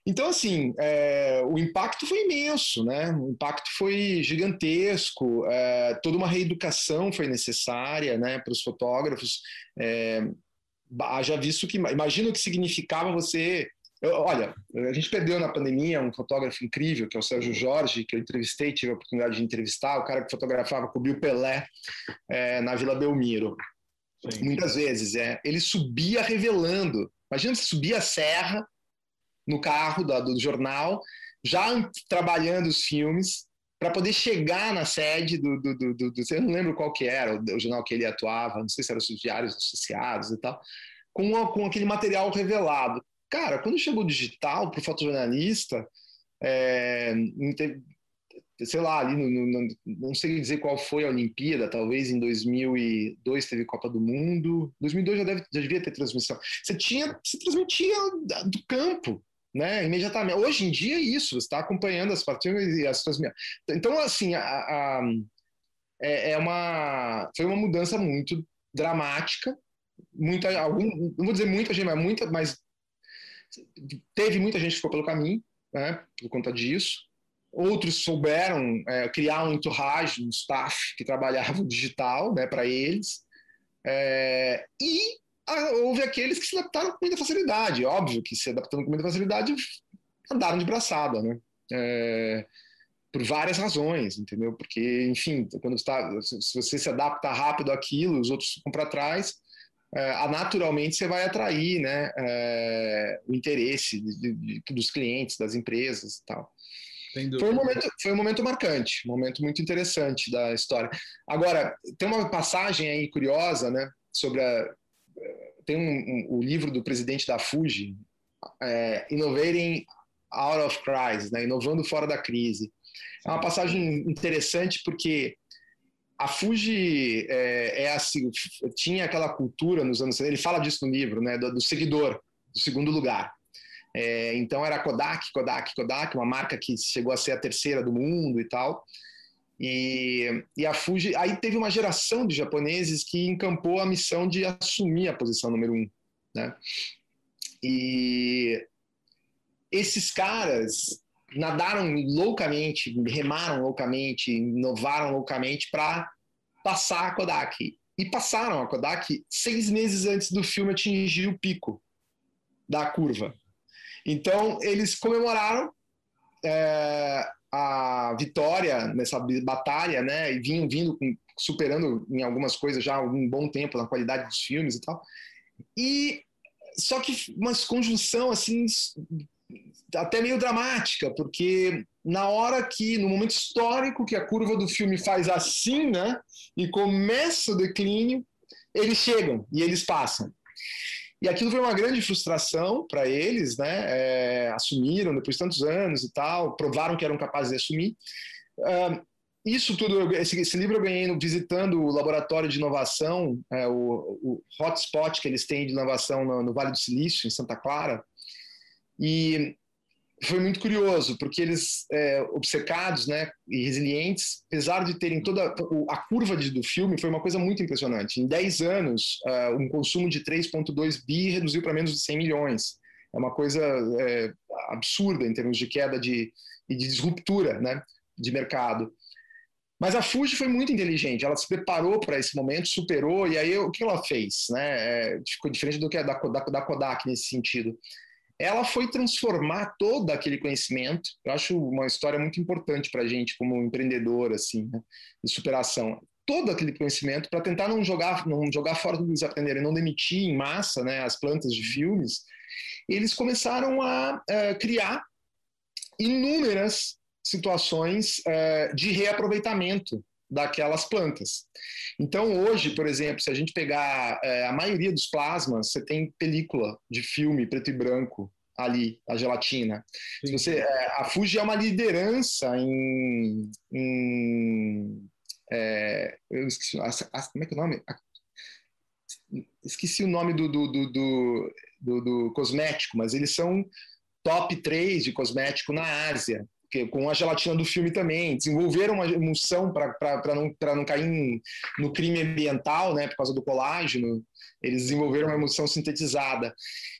Então, assim, é, o impacto foi imenso, né? O impacto foi gigantesco, é, toda uma reeducação foi necessária, né, para os fotógrafos. É, haja visto que, imagina o que significava você olha, a gente perdeu na pandemia um fotógrafo incrível, que é o Sérgio Jorge, que eu entrevistei, tive a oportunidade de entrevistar, o cara que fotografava, cobriu Pelé é, na Vila Belmiro. Sim. Muitas vezes, é. Ele subia revelando. Imagina se subia a serra no carro do, do jornal, já trabalhando os filmes, para poder chegar na sede do, do, do, do, Eu não lembro qual que era, o, o jornal que ele atuava, não sei se eram os diários associados e tal, com, a, com aquele material revelado. Cara, quando chegou o digital para o fotojornalista, é, sei lá, ali no, no, não sei dizer qual foi a Olimpíada, talvez em 2002 teve Copa do Mundo, 2002 já, deve, já devia ter transmissão. Você tinha, se transmitia do campo, né, imediatamente. Hoje em dia é isso, você está acompanhando as partidas e as transmissões. Então, assim, a, a, é, é, uma, foi uma mudança muito dramática, muita, algum, não vou dizer muita gente, mas muita, mas Teve muita gente que ficou pelo caminho, né, por conta disso. Outros souberam é, criar um entourage, um staff que trabalhava digital né, para eles. É, e a, houve aqueles que se adaptaram com muita facilidade. Óbvio que se adaptando com muita facilidade, andaram de braçada, né? É, por várias razões, entendeu? Porque, enfim, quando está, se você se adapta rápido àquilo, os outros ficam para trás é, naturalmente você vai atrair né, é, o interesse de, de, dos clientes, das empresas e tal. Foi um, momento, foi um momento marcante, um momento muito interessante da história. Agora, tem uma passagem aí curiosa, né, sobre a, tem um, um, o livro do presidente da Fuji, é, Innovating Out of Crisis, né, inovando fora da crise. É uma passagem interessante porque a Fuji é, é, assim, tinha aquela cultura nos anos ele fala disso no livro, né, do, do seguidor, do segundo lugar. É, então era Kodak, Kodak, Kodak, uma marca que chegou a ser a terceira do mundo e tal. E, e a Fuji, aí teve uma geração de japoneses que encampou a missão de assumir a posição número um, né? E esses caras nadaram loucamente, remaram loucamente, inovaram loucamente para passar a Kodak. E passaram a Kodak seis meses antes do filme atingir o pico da curva. Então, eles comemoraram é, a vitória nessa batalha, né? E vinham vindo superando em algumas coisas já há um bom tempo na qualidade dos filmes e tal. E só que uma conjunção assim até meio dramática, porque na hora que, no momento histórico que a curva do filme faz assim, né, e começa o declínio, eles chegam e eles passam. E aquilo foi uma grande frustração para eles, né? É, assumiram depois de tantos anos e tal, provaram que eram capazes de assumir. Uh, isso tudo, esse, esse, livro eu ganhei visitando o laboratório de inovação, é, o, o hotspot que eles têm de inovação no, no Vale do Silício, em Santa Clara. E foi muito curioso, porque eles, é, obcecados né, e resilientes, apesar de terem toda a curva de, do filme, foi uma coisa muito impressionante. Em 10 anos, uh, um consumo de 3,2 bi reduziu para menos de 100 milhões. É uma coisa é, absurda em termos de queda de, e de disruptura né, de mercado. Mas a Fuji foi muito inteligente, ela se preparou para esse momento, superou, e aí o que ela fez? Né? É, ficou diferente do que a da, da, da Kodak nesse sentido ela foi transformar todo aquele conhecimento. Eu acho uma história muito importante para a gente como empreendedor, assim, né, de superação. todo aquele conhecimento para tentar não jogar, não jogar fora tudo que eles aprenderam, não demitir em massa né, as plantas de filmes, eles começaram a uh, criar inúmeras situações uh, de reaproveitamento daquelas plantas. Então, hoje, por exemplo, se a gente pegar uh, a maioria dos plasmas, você tem película de filme preto e branco ali, a gelatina. Se você, a Fuji é uma liderança em, em é, eu esqueci, a, a, como é que é o nome? A, esqueci o nome do, do, do, do, do cosmético, mas eles são top 3 de cosmético na Ásia com a gelatina do filme também, desenvolveram uma emulsão para não, não cair no crime ambiental, né, por causa do colágeno, eles desenvolveram uma emulsão sintetizada.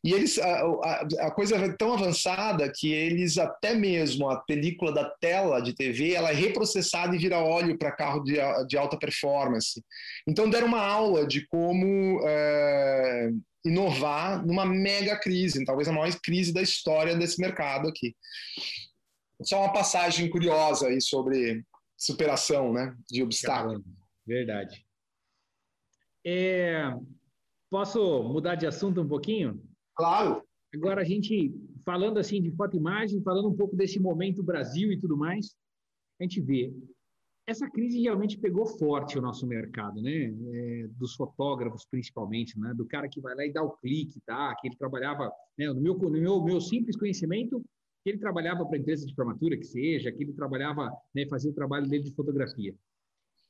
E eles a, a, a, coisa é tão avançada que eles até mesmo a película da tela de TV ela é reprocessada e vira óleo para carro de, de, alta performance. Então deram uma aula de como é, inovar numa mega crise, talvez a maior crise da história desse mercado aqui. Só uma passagem curiosa aí sobre superação, né, de obstáculos.
Verdade. É, Posso mudar de assunto um pouquinho?
Claro.
Agora, a gente, falando assim de foto imagem, falando um pouco desse momento Brasil e tudo mais, a gente vê. Essa crise realmente pegou forte o nosso mercado, né? É, dos fotógrafos, principalmente, né? Do cara que vai lá e dá o clique, tá? Que ele trabalhava, né? No meu, no meu, meu simples conhecimento, que ele trabalhava para empresa de formatura, que seja, que ele trabalhava, né? Fazia o trabalho dele de fotografia.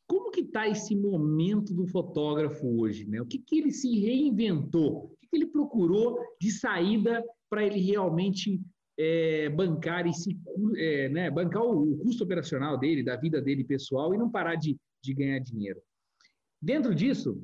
Como que está esse momento do fotógrafo hoje? Né? O que, que ele se reinventou? O que, que ele procurou de saída para ele realmente é, bancar, esse, é, né, bancar o, o, custo operacional dele, da vida dele pessoal e não parar de, de ganhar dinheiro? Dentro disso,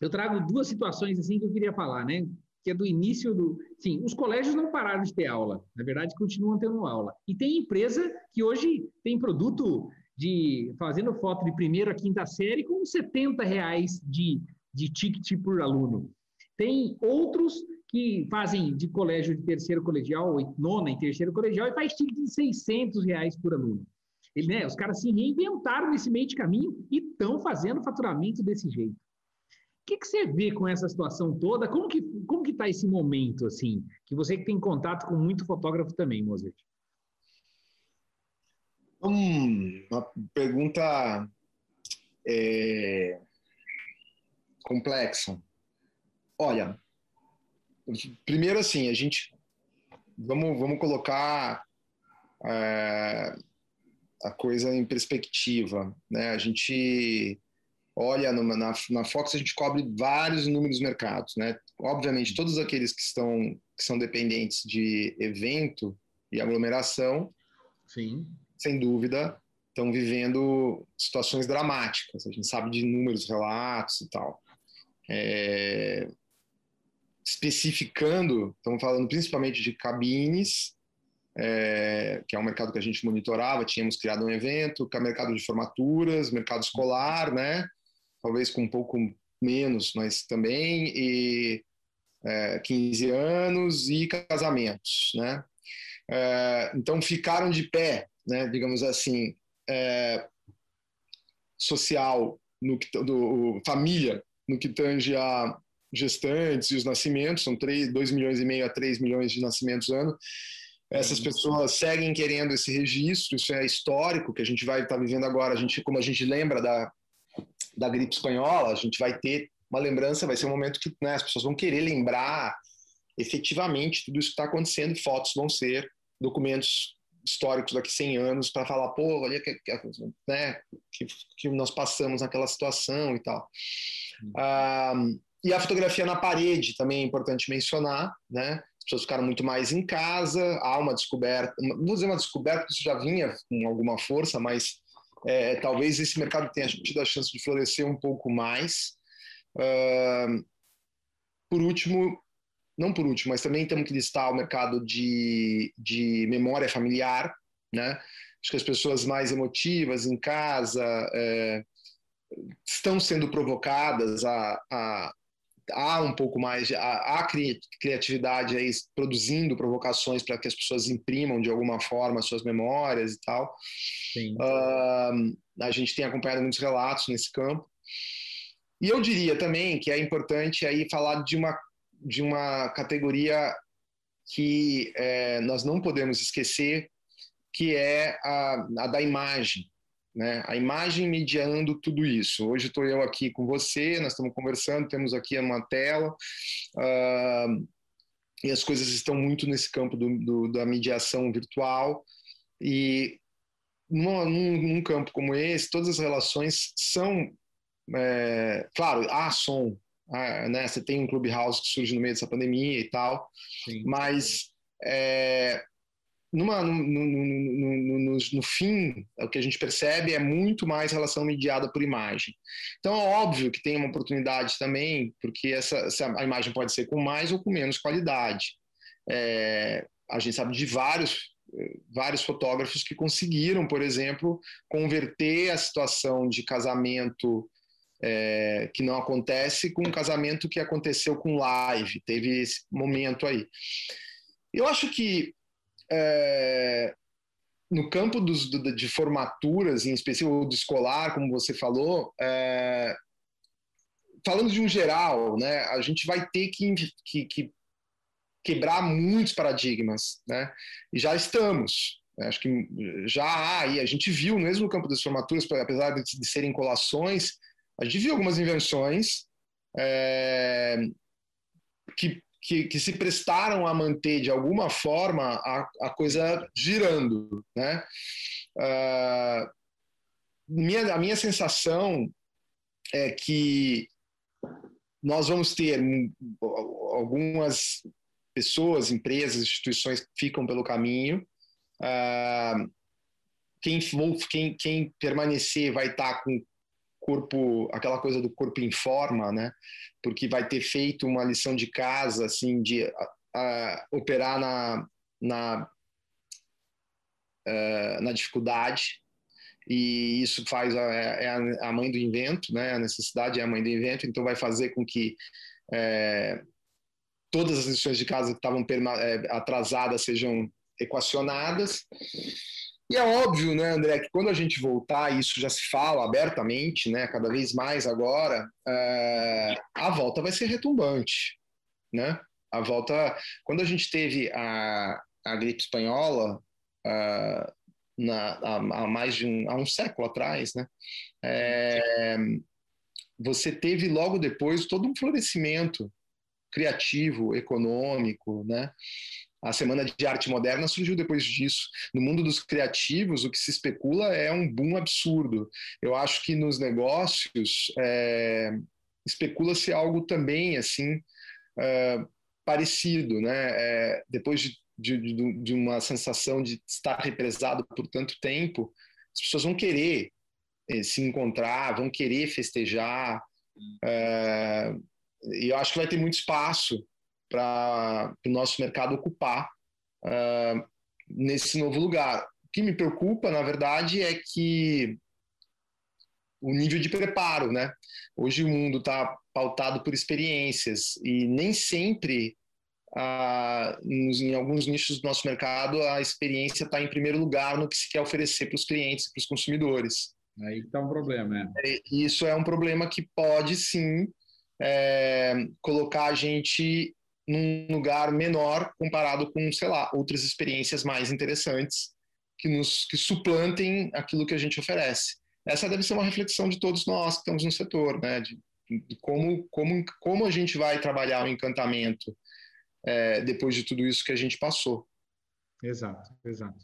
eu trago duas situações assim que eu queria falar, né? Que é do início do. Sim, os colégios não pararam de ter aula, na verdade, continuam tendo aula. E tem empresa que hoje tem produto de fazendo foto de primeira a quinta série com 70 reais de, de ticket por aluno. Tem outros que fazem de colégio de terceiro colegial, nona e terceiro colegial, e faz ticket de 600 reais por aluno. Ele, né, os caras se reinventaram nesse meio de caminho e estão fazendo faturamento desse jeito. O que, que, você vê com essa situação toda? Como que como que está esse momento assim? Que você que tem contato com muito fotógrafo também, Mozart.
Hum, uma pergunta é, complexa. Olha, primeiro assim, a gente vamos, vamos colocar é, a coisa em perspectiva, né? A gente olha numa, na, na Fox a gente cobre vários inúmeros mercados, né? Obviamente todos aqueles que estão que são dependentes de evento e aglomeração.
Sim
sem dúvida, estão vivendo situações dramáticas. A gente sabe de inúmeros relatos e tal. É... Especificando, estamos falando principalmente de cabines, é... que é um mercado que a gente monitorava, tínhamos criado um evento, que é mercado de formaturas, mercado escolar, né? Talvez com um pouco menos, mas também, e é, 15 anos e casamentos, né? É, então ficaram de pé né, digamos assim, é, social, no que, do, família, no que tange a gestantes e os nascimentos, são 3, 2 milhões e meio a 3 milhões de nascimentos ano. Essas uhum. pessoas seguem querendo esse registro, isso é histórico, que a gente vai estar vivendo agora. A gente, como a gente lembra da, da gripe espanhola, a gente vai ter uma lembrança, vai ser um momento que né, as pessoas vão querer lembrar efetivamente tudo isso que está acontecendo, fotos vão ser documentos históricos daqui 100 anos para falar, pô, olha que, que, né, que, que, nós passamos naquela situação e tal. Uhum. Ah, e a fotografia na parede também é importante mencionar, né? As pessoas ficaram muito mais em casa, há uma descoberta, não vou dizer uma descoberta, isso já vinha com alguma força, mas é, talvez esse mercado tenha tido a chance de florescer um pouco mais. Uh, por último, não por último, mas também temos que listar o mercado de, de memória familiar, né? Acho que as pessoas mais emotivas em casa é, estão sendo provocadas a, a há um pouco mais, há, há criatividade aí produzindo provocações para que as pessoas imprimam de alguma forma suas memórias e tal. Uh, a gente tem acompanhado muitos relatos nesse campo. E eu diria também que é importante aí falar de uma, de uma categoria que é, nós não podemos esquecer, que é a, a da imagem. Né? A imagem mediando tudo isso. Hoje estou eu aqui com você, nós estamos conversando, temos aqui uma tela, uh, e as coisas estão muito nesse campo do, do, da mediação virtual. E num, num, campo como esse, todas as relações são. É, claro, há som, há, né? você tem um Clubhouse que surge no meio dessa pandemia e tal, Sim. mas é, numa, no, no, no, no, fim, o que a gente percebe é muito mais relação mediada por imagem. Então, é óbvio que tem uma oportunidade também, porque essa, essa a imagem pode ser com mais ou com menos qualidade. É, a gente sabe de vários vários fotógrafos que conseguiram, por exemplo, converter a situação de casamento é, que não acontece com um casamento que aconteceu com live. Teve esse momento aí. Eu acho que é, no campo dos, de formaturas, em especial ou do escolar, como você falou, é, falando de um geral, né, a gente vai ter que, que, que quebrar muitos paradigmas, né? E já estamos. Né? Acho que já há aí, a gente viu, mesmo no campo das formaturas, apesar de, de serem colações, a gente viu algumas invenções é, que, que, que, se prestaram a manter de alguma forma a, a coisa girando, né? Uh, minha, a minha sensação é que nós vamos ter algumas pessoas, empresas, instituições ficam pelo caminho. Uh, quem, quem, quem, permanecer vai estar tá com corpo, aquela coisa do corpo em forma, né? Porque vai ter feito uma lição de casa, assim, de uh, operar na, na, uh, na dificuldade. E isso faz a, é a, mãe do invento, né? A necessidade é a mãe do invento, então vai fazer com que é, todas as lições de casa que estavam é, atrasadas sejam equacionadas. E é óbvio, né, André, que quando a gente voltar, isso já se fala abertamente, né, cada vez mais agora, é, a volta vai ser retumbante, né? A volta, quando a gente teve a, a gripe espanhola, uh, na, há, mais de um, há um século atrás, né? É, você teve logo depois todo um florescimento criativo, econômico, né? A Semana de Arte Moderna surgiu depois disso. No mundo dos criativos, o que se especula é um boom absurdo. Eu acho que nos negócios é, especula-se algo também assim é, parecido, né? É, depois de, de, de, uma sensação de estar represado por tanto tempo, as pessoas vão querer é, se encontrar, vão querer festejar. É, e eu acho que vai ter muito espaço para o nosso mercado ocupar uh, nesse novo lugar. O que me preocupa, na verdade, é que o nível de preparo, né? Hoje o mundo está pautado por experiências e nem sempre, nos, em alguns nichos do nosso mercado, a experiência está em primeiro lugar no que se quer oferecer para os clientes, para os consumidores.
Aí está um problema,
é. Isso é um problema que pode sim é, colocar a gente num lugar menor comparado com, sei lá, outras experiências mais interessantes que nos que suplantem aquilo que a gente oferece. Essa deve ser uma reflexão de todos nós que estamos no setor, né? De, de como, como, como a gente vai trabalhar o encantamento é, depois de tudo isso que a gente passou.
Exato, exato.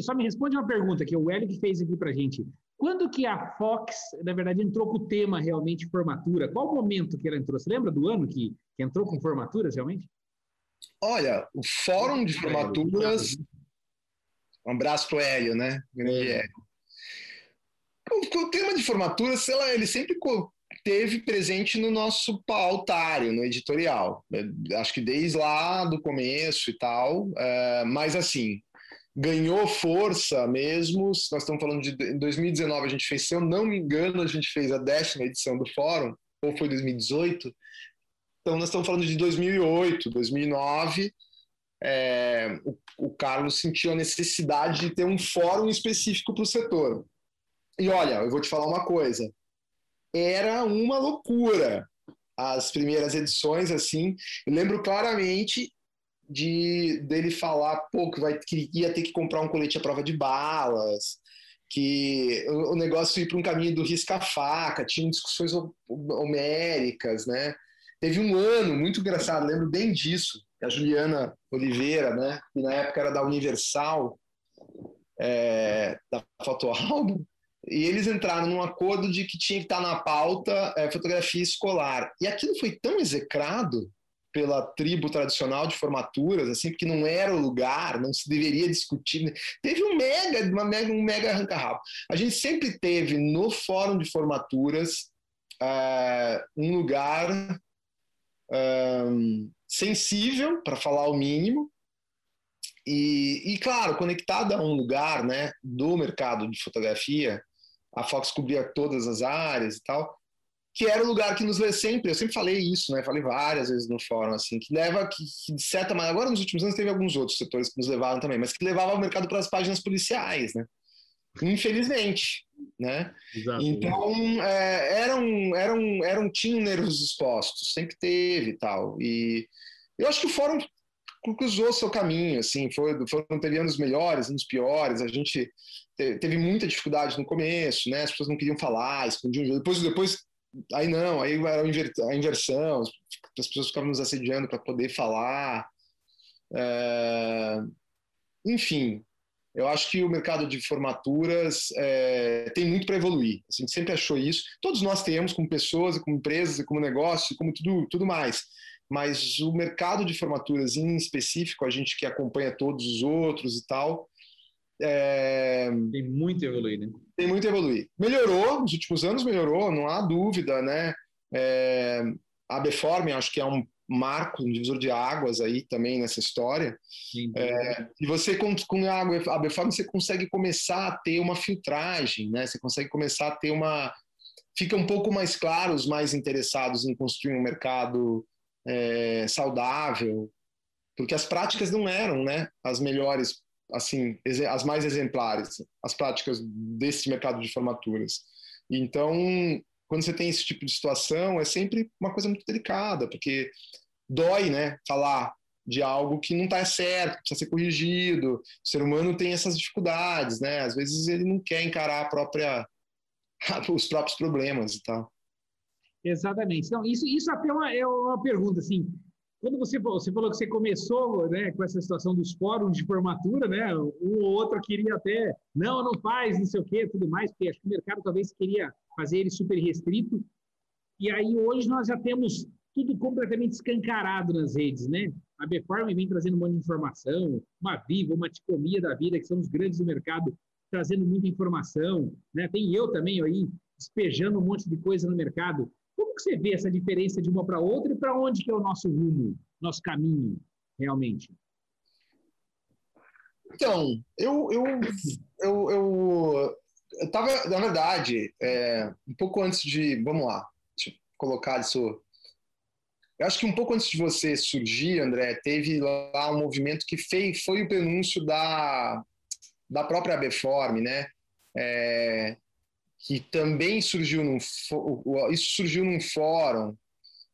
só me responde uma pergunta que o Hélio fez aqui para a gente. Quando que a Fox, na verdade, entrou com o tema realmente formatura? Qual o momento que ela entrou? Você lembra do ano que, que entrou com formaturas realmente?
Olha, o Fórum de Formaturas. Um abraço para o Hélio, né? É. O, o, tema de formaturas, ela, ele sempre teve presente no nosso pautário, no editorial. Acho que desde lá do começo e tal. É, mas assim, ganhou força mesmo. Nós estamos falando de em 2019 a gente fez, se eu não me engano, a gente fez a décima edição do fórum, ou foi 2018, Então, nós estamos falando de 2008, 2009. É, o, o Carlos sentiu a necessidade de ter um fórum específico para o setor. E olha, eu vou te falar uma coisa: era uma loucura as primeiras edições, assim. Eu lembro claramente de dele falar pô, que, vai, que ia ter que comprar um colete à prova de balas, que o, negócio ia para um caminho do risca-faca, tinha discussões homéricas, né? Teve um ano muito engraçado, lembro bem disso, a Juliana Oliveira, né, que na época era da Universal, é, da Fotoalbum, e eles entraram num acordo de que tinha que estar na pauta é, fotografia escolar. E aquilo foi tão execrado pela tribo tradicional de formaturas, assim, porque não era o lugar, não se deveria discutir. Teve um mega, uma mega, um mega arranca-rabo. A gente sempre teve no fórum de formaturas uh, um lugar um, sensível, para falar o mínimo, e, e, claro, conectada a um lugar né, do mercado de fotografia, a Fox cobria todas as áreas e tal, que era o lugar que nos lê sempre, eu sempre falei isso, né? Falei várias vezes no fórum, assim, que leva, que, que, de certa maneira, agora nos últimos anos teve alguns outros setores que nos levaram também, mas que levava o mercado para as páginas policiais, né? Infelizmente, né? Exato. Então, é, eram, eram, eram nervos expostos, sempre teve e tal, e eu acho que o fórum cruzou seu caminho, assim, foi, foram teve anos melhores, anos piores, a gente teve muita dificuldade no começo, né? As pessoas não queriam falar, escondiam. Depois, depois Aí não, aí era a inversão, as pessoas ficavam nos assediando para poder falar. É... Enfim, eu acho que o mercado de formaturas é, tem muito para evoluir. A gente sempre achou isso. Todos nós temos, como pessoas, como empresas, como negócio, como tudo, tudo mais. Mas o mercado de formaturas em específico, a gente que acompanha todos os outros e tal,
é... Tem muito a evoluir, né?
Tem muito a evoluir. Melhorou, nos últimos anos melhorou, não há dúvida, né? É... A Beform, acho que é um marco, um divisor de águas aí também nessa história. É... e você, com, com a Beform, você consegue começar a ter uma filtragem, né? Você consegue começar a ter uma... Fica um pouco mais claro os mais interessados em construir um mercado é, saudável, porque as práticas não eram né, as melhores assim, as mais exemplares, as práticas desse mercado de formaturas. Então, quando você tem esse tipo de situação, é sempre uma coisa muito delicada, porque dói, né, falar de algo que não está certo, precisa ser corrigido. O ser humano tem essas dificuldades, né? Às vezes ele não quer encarar a própria [LAUGHS] os próprios problemas e tal.
Exatamente. Então, isso, isso até é uma, é uma pergunta, assim, quando você, você falou que você começou né, com essa situação dos fóruns de formatura, né, um ou outro queria até, não, não faz, não sei o quê, tudo mais, porque acho que o mercado talvez queria fazer ele super restrito. E aí hoje nós já temos tudo completamente escancarado nas redes, né? A Beform vem trazendo um monte de informação, uma Viva, uma Ticomia da vida, que são os grandes do mercado, trazendo muita informação, né? Tem eu também aí, despejando um monte de coisa no mercado. Como que você vê essa diferença de uma para outra e para onde que é o nosso rumo, nosso caminho, realmente?
Então, eu eu eu, eu, eu tava, na verdade, é, um pouco antes de, vamos lá, colocar isso. Eu acho que um pouco antes de você surgir, André, teve lá um movimento que fez, foi o prenúncio da, da própria Beform, né? É, que também surgiu num, isso surgiu num fórum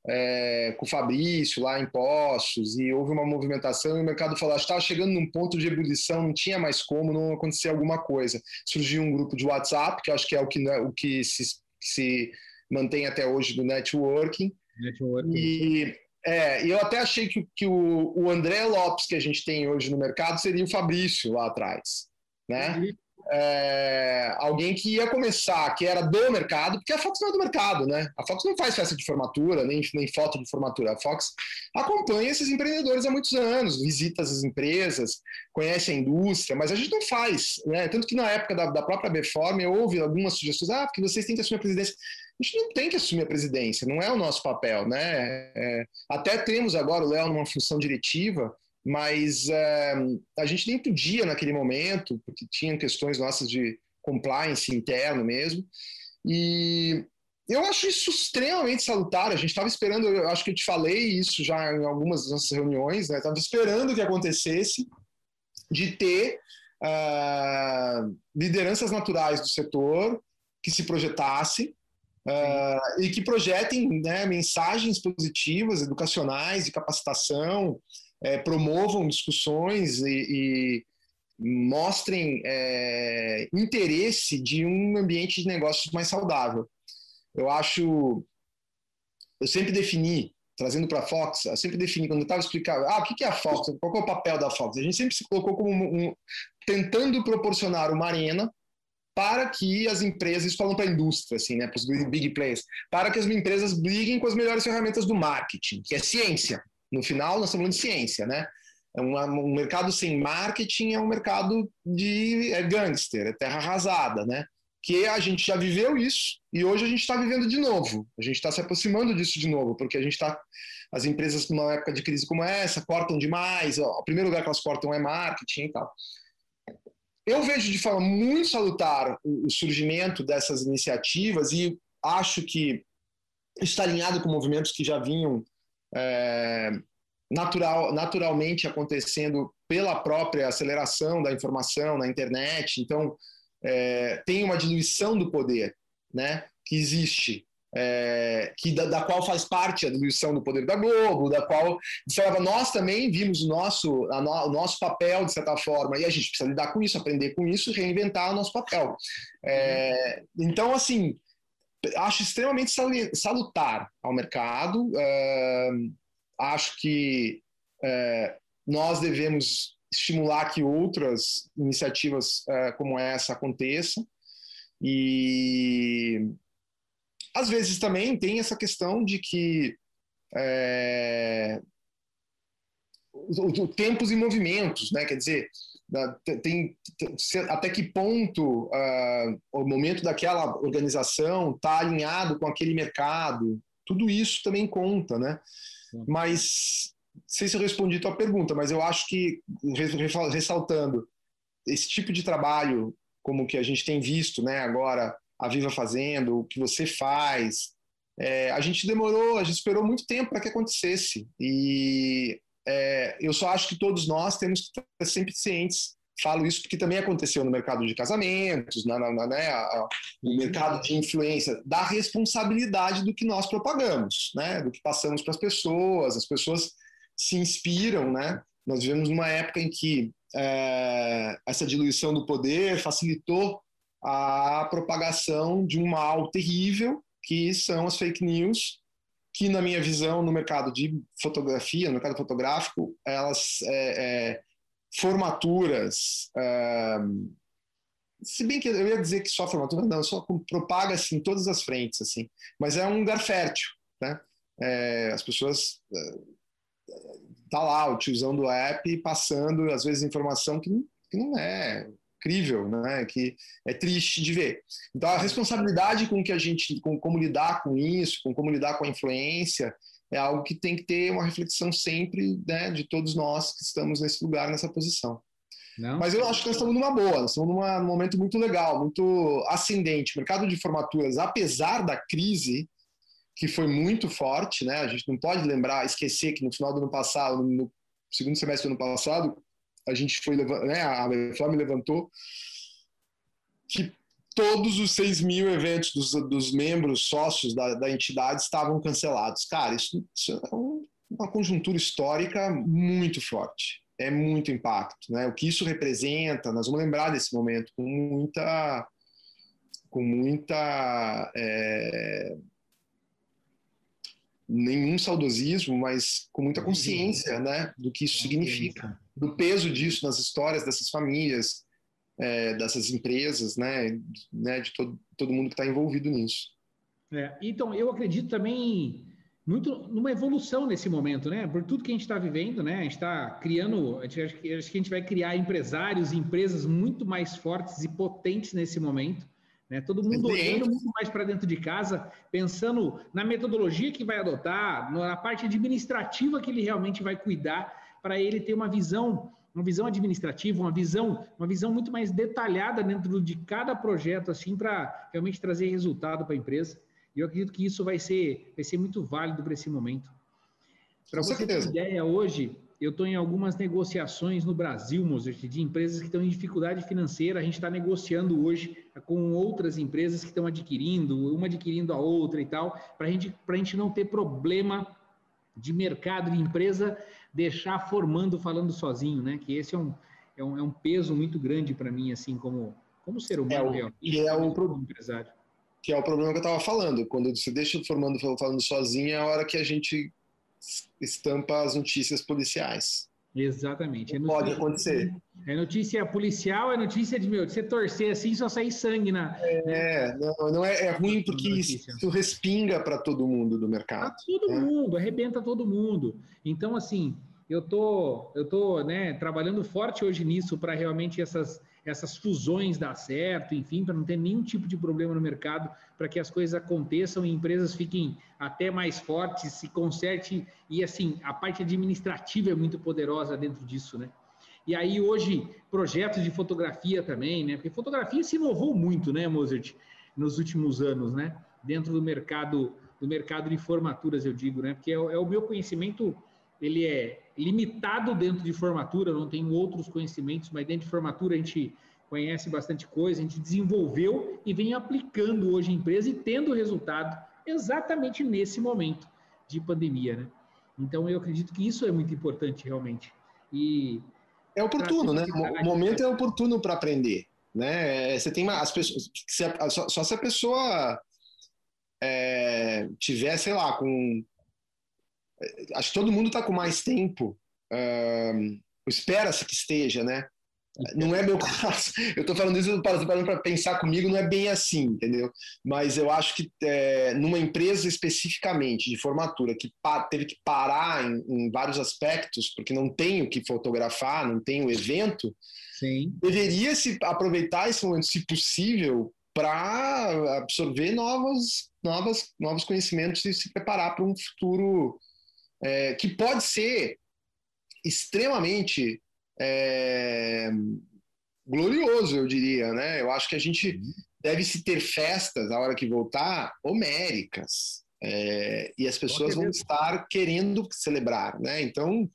é, com o Fabrício lá em Poços e houve uma movimentação e o mercado falou estava chegando num ponto de ebulição, não tinha mais como não acontecer alguma coisa. Surgiu um grupo de WhatsApp, que acho que é o que, né, o que se, se mantém até hoje do networking. networking. E é, eu até achei que, que o, o André Lopes que a gente tem hoje no mercado seria o Fabrício lá atrás. Né? É, alguém que ia começar, que era do mercado, porque a Fox não é do mercado, né? A Fox não faz festa de formatura, nem, nem foto de formatura. A Fox acompanha esses empreendedores há muitos anos, visita as empresas, conhece a indústria, mas a gente não faz, né? Tanto que na época da, da própria Beform houve algumas sugestões, ah, porque vocês têm que assumir a presidência. A gente não tem que assumir a presidência, não é o nosso papel, né? É, até temos agora o Léo numa função diretiva, mas é, a gente nem podia naquele momento, porque tinham questões nossas de compliance interno mesmo, e eu acho isso extremamente salutar. A gente estava esperando, eu acho que eu te falei isso já em algumas das nossas reuniões, né? Estava esperando que acontecesse de ter uh, lideranças naturais do setor que se projetassem uh, e que projetem né, mensagens positivas, educacionais, de capacitação, é, promovam discussões e, e mostrem é, interesse de um ambiente de negócios mais saudável. Eu acho. Eu sempre defini, trazendo para a Fox, eu sempre defini, quando eu estava explicando, ah, o que é a Fox? Qual é o papel da Fox? A gente sempre se colocou como um, um tentando proporcionar uma arena para que as empresas, falam para a indústria, assim, né, para os big players, para que as empresas briguem com as melhores ferramentas do marketing, que é ciência. No final, nós estamos falando de ciência, né? É uma, um mercado sem marketing é um mercado de é gangster, é terra arrasada, né? Que a gente já viveu isso e hoje a gente está vivendo de novo. A gente está se aproximando disso de novo, porque a gente está. As empresas, numa época de crise como essa, cortam demais. Ó, o primeiro lugar que elas cortam é marketing e tal. Eu vejo de forma muito salutar o, surgimento dessas iniciativas e acho que está alinhado com movimentos que já vinham é, natural, naturalmente acontecendo pela própria aceleração da informação na internet. Então, é, tem uma diluição do poder né, que existe é, que da, da, qual faz parte a diluição do poder da Globo, da qual nós também vimos o nosso, no, o nosso papel de certa forma e a gente precisa lidar com isso, aprender com isso, reinventar o nosso papel. É, então, assim, acho extremamente salutar ao mercado. É, acho que é, nós devemos estimular que outras iniciativas é, como essa aconteçam e às vezes também tem essa questão de que é, o, o, tempos e movimentos, né? Quer dizer, tem, tem até que ponto uh, o momento daquela organização está alinhado com aquele mercado. Tudo isso também conta, né? Mas não sei se eu respondi a tua pergunta, mas eu acho que ressaltando esse tipo de trabalho como que a gente tem visto, né? Agora a Viva fazendo, o que você faz. É, a gente demorou, a gente esperou muito tempo para que acontecesse. E é, eu só acho que todos nós temos que estar sempre cientes. Falo isso porque também aconteceu no mercado de casamentos, na, na, na né, a, no mercado de influência, da responsabilidade do que nós propagamos, né, do que passamos para as pessoas. As pessoas se inspiram, né? Nós vivemos numa época em que é, essa diluição do poder facilitou a propagação de um mal terrível, que são as fake news, que, na minha visão, no mercado de fotografia, no mercado fotográfico, elas, é, é, formaturas, é, se bem que eu ia dizer que só formatura, não, só propaga-se em todas as frentes, assim, mas é um lugar fértil, né? É, as pessoas é, tá lá o tiozão do app passando às vezes informação que, que não é incrível, né? Que é triste de ver. Então a responsabilidade com que a gente, com como lidar com isso, com como lidar com a influência, é algo que tem que ter uma reflexão sempre, né, de todos nós que estamos nesse lugar, nessa posição. Não. Mas eu acho que nós estamos numa boa, nós estamos numa, num momento muito legal, muito ascendente. O mercado de formaturas, apesar da crise, que foi muito forte, né? A gente não pode lembrar, esquecer que no final do ano passado, no segundo semestre do ano passado, a gente foi né, a Flávia levantou que todos os 6 mil eventos dos, dos membros sócios da, da, entidade estavam cancelados. Cara, isso, isso é um, uma conjuntura histórica muito forte. É muito impacto. Né? O que isso representa, nós vamos lembrar desse momento com muita. com muita. É, nenhum saudosismo, mas com muita consciência né, do que isso significa do peso disso nas histórias dessas famílias, é, dessas empresas, né, né de todo, todo mundo que está envolvido nisso.
É, então, eu acredito também muito numa evolução nesse momento, né? Por tudo que a gente está vivendo, né? A gente está criando, acho que, acho que a gente vai criar empresários e empresas muito mais fortes e potentes nesse momento. Né? Todo mundo olhando muito mais para dentro de casa, pensando na metodologia que vai adotar, na parte administrativa que ele realmente vai cuidar para ele ter uma visão, uma visão administrativa, uma visão, uma visão muito mais detalhada dentro de cada projeto, assim, para realmente trazer resultado para a empresa. E eu acredito que isso vai ser, vai ser muito válido para esse momento. Para você ter ideia, hoje eu estou em algumas negociações no Brasil, Mozart, de empresas que estão em dificuldade financeira. A gente está negociando hoje com outras empresas que estão adquirindo, uma adquirindo a outra e tal, para gente, a gente não ter problema de mercado de empresa deixar formando falando sozinho, né? Que esse é um, é um, é um peso muito grande para mim, assim, como, como ser humano,
é que é o como empresário. Que é o problema que eu estava falando. Quando você deixa formando falando sozinho, é a hora que a gente estampa as notícias policiais.
Exatamente.
É Pode acontecer.
É notícia policial, é notícia de meu, de você torcer assim só sair sangue na.
É, não, não é, é ruim porque isso respinga para todo mundo do mercado. Para
todo né? mundo, arrebenta todo mundo. Então, assim, eu tô, eu tô né, trabalhando forte hoje nisso para realmente essas essas fusões dar certo, enfim, para não ter nenhum tipo de problema no mercado, para que as coisas aconteçam e empresas fiquem até mais fortes, se conserte e assim, a parte administrativa é muito poderosa dentro disso, né? E aí hoje projetos de fotografia também, né? Porque fotografia se inovou muito, né, Mozart, nos últimos anos, né? Dentro do mercado do mercado de formaturas, eu digo, né? Porque é, é o meu conhecimento ele é limitado dentro de formatura, não tenho outros conhecimentos, mas dentro de formatura a gente conhece bastante coisa, a gente desenvolveu e vem aplicando hoje em empresa e tendo resultado exatamente nesse momento de pandemia, né? Então eu acredito que isso é muito importante realmente. E
é oportuno, né? O momento é oportuno para aprender, né? Você tem as pessoas só, se a pessoa é, tiver, sei lá, com acho que todo mundo está com mais tempo. Uh, Espera-se que esteja, né? Não é meu [LAUGHS] caso. Eu estou falando isso para pensar comigo, não é bem assim, entendeu? Mas eu acho que é, numa empresa especificamente de formatura que teve que parar em, em, vários aspectos, porque não tem o que fotografar, não tem o evento,
Sim.
deveria se aproveitar esse momento, se possível, para absorver novos, novos, novos conhecimentos e se preparar para um futuro é, que pode ser extremamente é, glorioso, eu diria, né? Eu acho que a gente deve se ter festas a hora que voltar homéricas é, e as pessoas vão estar querendo celebrar, né? Então,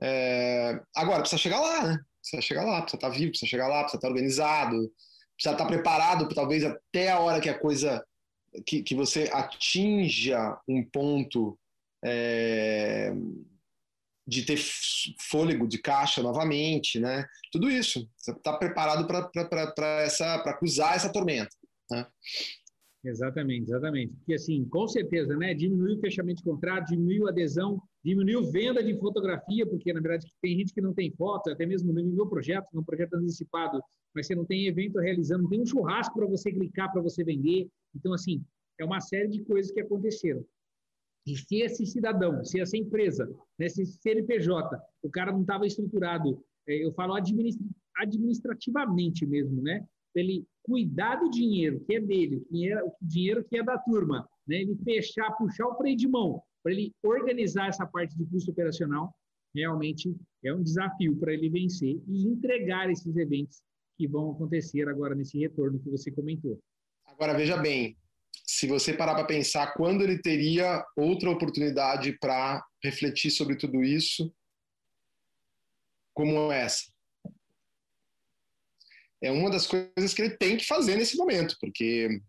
é, agora precisa chegar lá, né? Precisa chegar lá, precisa estar vivo, precisa chegar lá, precisa estar organizado, precisa estar preparado, talvez até a hora que a coisa que, que você atinja um ponto é, de ter fôlego de caixa novamente, né? Tudo isso. Você está preparado para essa para cruzar essa tormenta. Né?
Exatamente, exatamente. Porque assim, com certeza, né? Diminuiu o fechamento de contrato, diminuiu a adesão, diminuiu venda de fotografia, porque na verdade tem gente que não tem foto, até mesmo no meu projeto, no projeto antecipado, mas você não tem evento realizando, não tem um churrasco para você clicar para você vender. Então, assim, é uma série de coisas que aconteceram. E se esse cidadão, se essa empresa, né, se esse CNPJ, o cara não estava estruturado, é, eu falo administrativamente mesmo, né? Ele cuidar do dinheiro que é dele, o dinheiro que é da turma, né? Ele fechar, puxar o freio de mão, para ele organizar essa parte de custo operacional, realmente é um desafio para ele vencer e entregar esses eventos que vão acontecer agora nesse retorno que você comentou.
Agora, veja bem, se você parar para pensar quando ele teria outra oportunidade para refletir sobre tudo isso, como essa. É uma das coisas que ele tem que fazer nesse momento, porque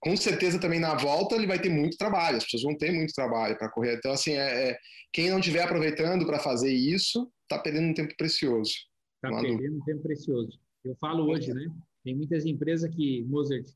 com certeza também na volta ele vai ter muito trabalho, as pessoas vão ter muito trabalho para correr. Então, assim, é, é quem não estiver aproveitando para fazer isso, está perdendo um tempo precioso.
Está perdendo um tempo precioso. Eu falo hoje, né? Tem muitas empresas que, Mozart,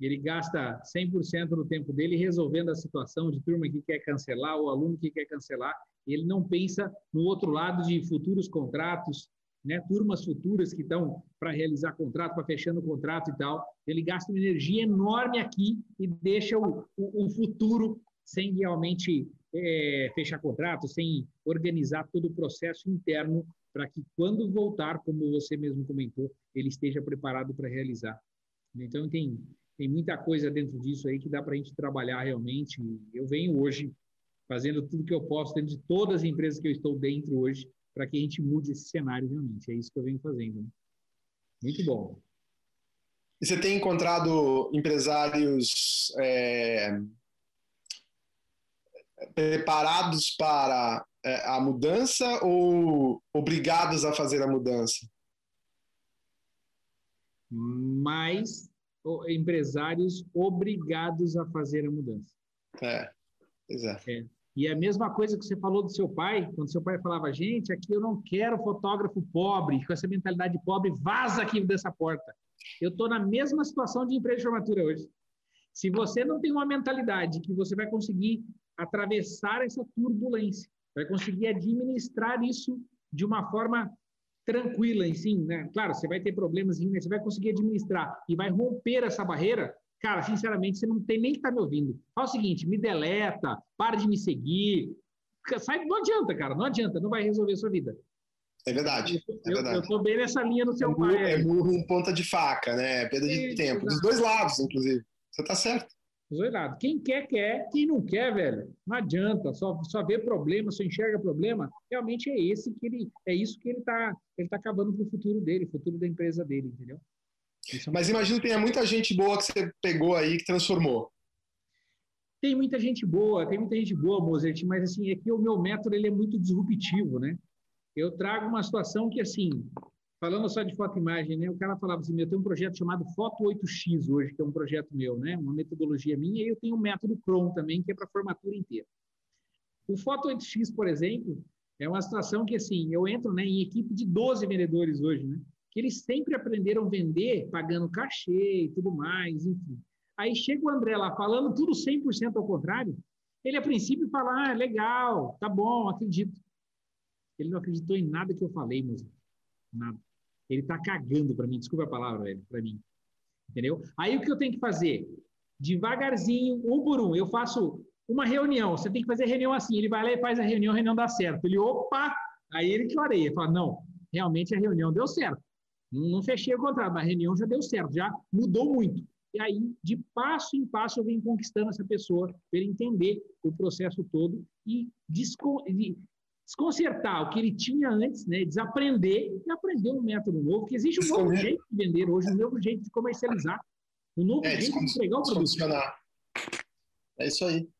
ele gasta 100% do tempo dele resolvendo a situação de turma que quer cancelar, ou aluno que quer cancelar. Ele não pensa no outro lado de futuros contratos, né, turmas futuras que estão para realizar contrato, para fechando contrato e tal. Ele gasta uma energia enorme aqui e deixa o, o, o futuro sem realmente é, fechar contrato, sem organizar todo o processo interno para que quando voltar, como você mesmo comentou, ele esteja preparado para realizar. Então tem tem muita coisa dentro disso aí que dá para a gente trabalhar realmente. Eu venho hoje fazendo tudo que eu posso dentro de todas as empresas que eu estou dentro hoje para que a gente mude esse cenário realmente. É isso que eu venho fazendo. Né? Muito bom.
E você tem encontrado empresários é, preparados para é, a mudança ou obrigados a fazer a mudança?
Mais empresários obrigados a fazer a mudança.
É, exato.
É. E é a mesma coisa que você falou do seu pai, quando seu pai falava, gente, aqui eu não quero fotógrafo pobre, com essa mentalidade pobre, vaza aqui dessa porta. Eu estou na mesma situação de empresa de formatura hoje. Se você não tem uma mentalidade que você vai conseguir atravessar essa turbulência, vai conseguir administrar isso de uma forma tranquila, sim, né? Claro, você vai ter problemas, mas você vai conseguir administrar e vai romper essa barreira. Cara, sinceramente, você não tem nem que estar tá me ouvindo. Fala o seguinte, me deleta, para de me seguir. Sai, não adianta, cara, não adianta, não vai resolver a sua vida.
É verdade. É verdade.
Eu, estou bem nessa linha no seu é pai.
É burro em ponta de faca, né? É perda de tempo. Dos dois lados, inclusive. Você está certo.
Dois lados. Quem quer, quer. Quem não quer, velho, não adianta. Só, só vê problema, só enxerga problema. Realmente é esse que ele, é isso que ele está ele tá acabando com o futuro dele, futuro da empresa dele, entendeu?
É Mas imagino que tenha muita gente boa que você pegou aí que transformou.
Tem muita gente boa, tem muita gente boa, Mozart, mas assim, é que o meu método ele é muito disruptivo, né? Eu trago uma situação que, assim, falando só de foto imagem, né? O cara falava assim, eu tenho um projeto chamado Foto 8X hoje, que é um projeto meu, né? Uma metodologia minha, e eu tenho um método Chrome também, que é para formatura inteira. O Foto 8X, por exemplo, é uma situação que, assim, eu entro né, em equipe de 12 vendedores hoje, né? Que eles sempre aprenderam a vender pagando cachê e tudo mais, enfim. Aí chega o André lá falando tudo 100% ao contrário, ele a princípio fala, ah, legal, tá bom, acredito. Ele não acreditou em nada que eu falei, moço. Nada. Ele está cagando para mim, desculpa a palavra, velho, para mim. Entendeu? Aí o que eu tenho que fazer? Devagarzinho, um por um. Eu faço uma reunião. Você tem que fazer reunião assim. Ele vai lá e faz a reunião, a reunião dá certo. Ele, opa! Aí ele clareia. Fala, não, realmente a reunião deu certo. Não fechei o contrato, mas a reunião já deu certo, já mudou muito. E aí, de passo em passo, eu venho conquistando essa pessoa para ele entender o processo todo e desconcertar o que ele tinha antes, né, desaprender e aprender um método novo, que existe um novo jeito de vender hoje, um novo jeito de comercializar, um novo é, jeito de entregar o produto.
É isso aí. Entendeu?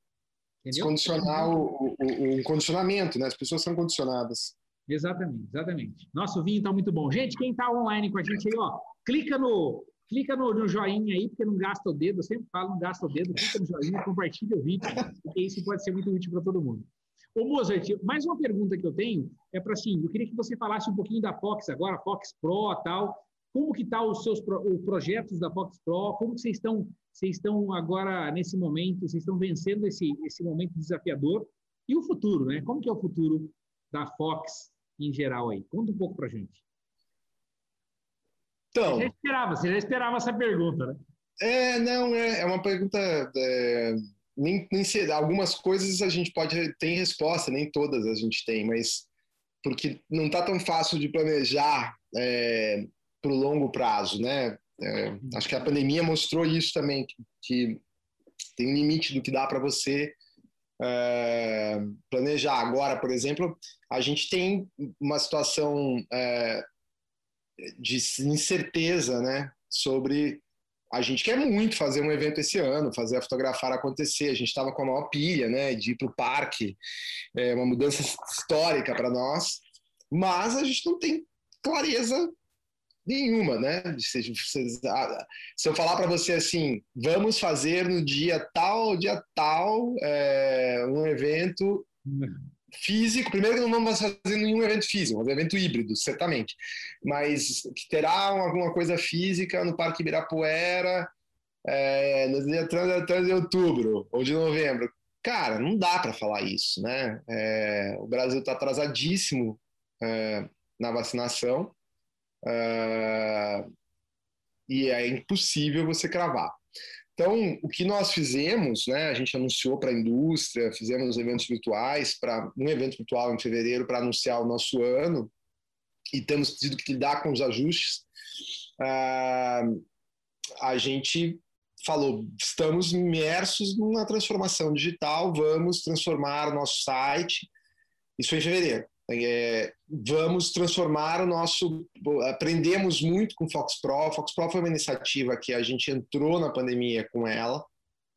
Descondicionar o, o, o, condicionamento, né? As pessoas são condicionadas.
Exatamente, exatamente. Nosso vinho está muito bom. Gente, quem está online com a gente aí, ó, clica no, clica no, no, joinha aí, porque não gasta o dedo, eu sempre falo, não gasta o dedo, clica no joinha, compartilha o vídeo, porque isso pode ser muito útil para todo mundo. Ô, Mozart, mais uma pergunta que eu tenho é para assim, eu queria que você falasse um pouquinho da Fox agora, Fox Pro tal. Como que tá os seus os projetos da Fox Pro? Como que vocês estão, vocês estão agora nesse momento? Vocês estão vencendo esse esse momento desafiador? E o futuro, né? Como que é o futuro da Fox em geral aí? Conta um pouco para gente. Então, você já esperava, você já esperava essa pergunta, né?
É, não, é, é uma pergunta é nem, nem algumas coisas a gente pode ter resposta, nem todas a gente tem, mas porque não está tão fácil de planejar é, para o longo prazo, né? É, acho que a pandemia mostrou isso também, que, que tem um limite do que dá para você é, planejar. Agora, por exemplo, a gente tem uma situação é, de incerteza, né, sobre a gente quer muito fazer um evento esse ano, fazer a fotografar acontecer. A gente estava com a maior pilha, né, de ir para o parque, é uma mudança histórica para nós, mas a gente não tem clareza nenhuma, né? Se, eu falar para você assim, vamos fazer no dia tal, dia tal, é, um evento físico. Primeiro que não vamos fazer nenhum evento físico, um evento híbrido, certamente. Mas que terá alguma coisa física no Parque Ibirapuera é, no dia 3 de outubro ou de novembro. Cara, não dá para falar isso, né? É, o Brasil está atrasadíssimo é, na vacinação é, e é impossível você cravar. Então, o que nós fizemos, né, a gente anunciou para a indústria, fizemos eventos virtuais, para um evento virtual em fevereiro para anunciar o nosso ano, e temos tido que lidar com os ajustes. Uh, a gente falou, estamos imersos numa transformação digital, vamos transformar nosso site. Isso foi em fevereiro. É, vamos transformar o nosso. Aprendemos muito com Fox Pro. Fox Pro foi uma iniciativa que a gente entrou na pandemia com ela.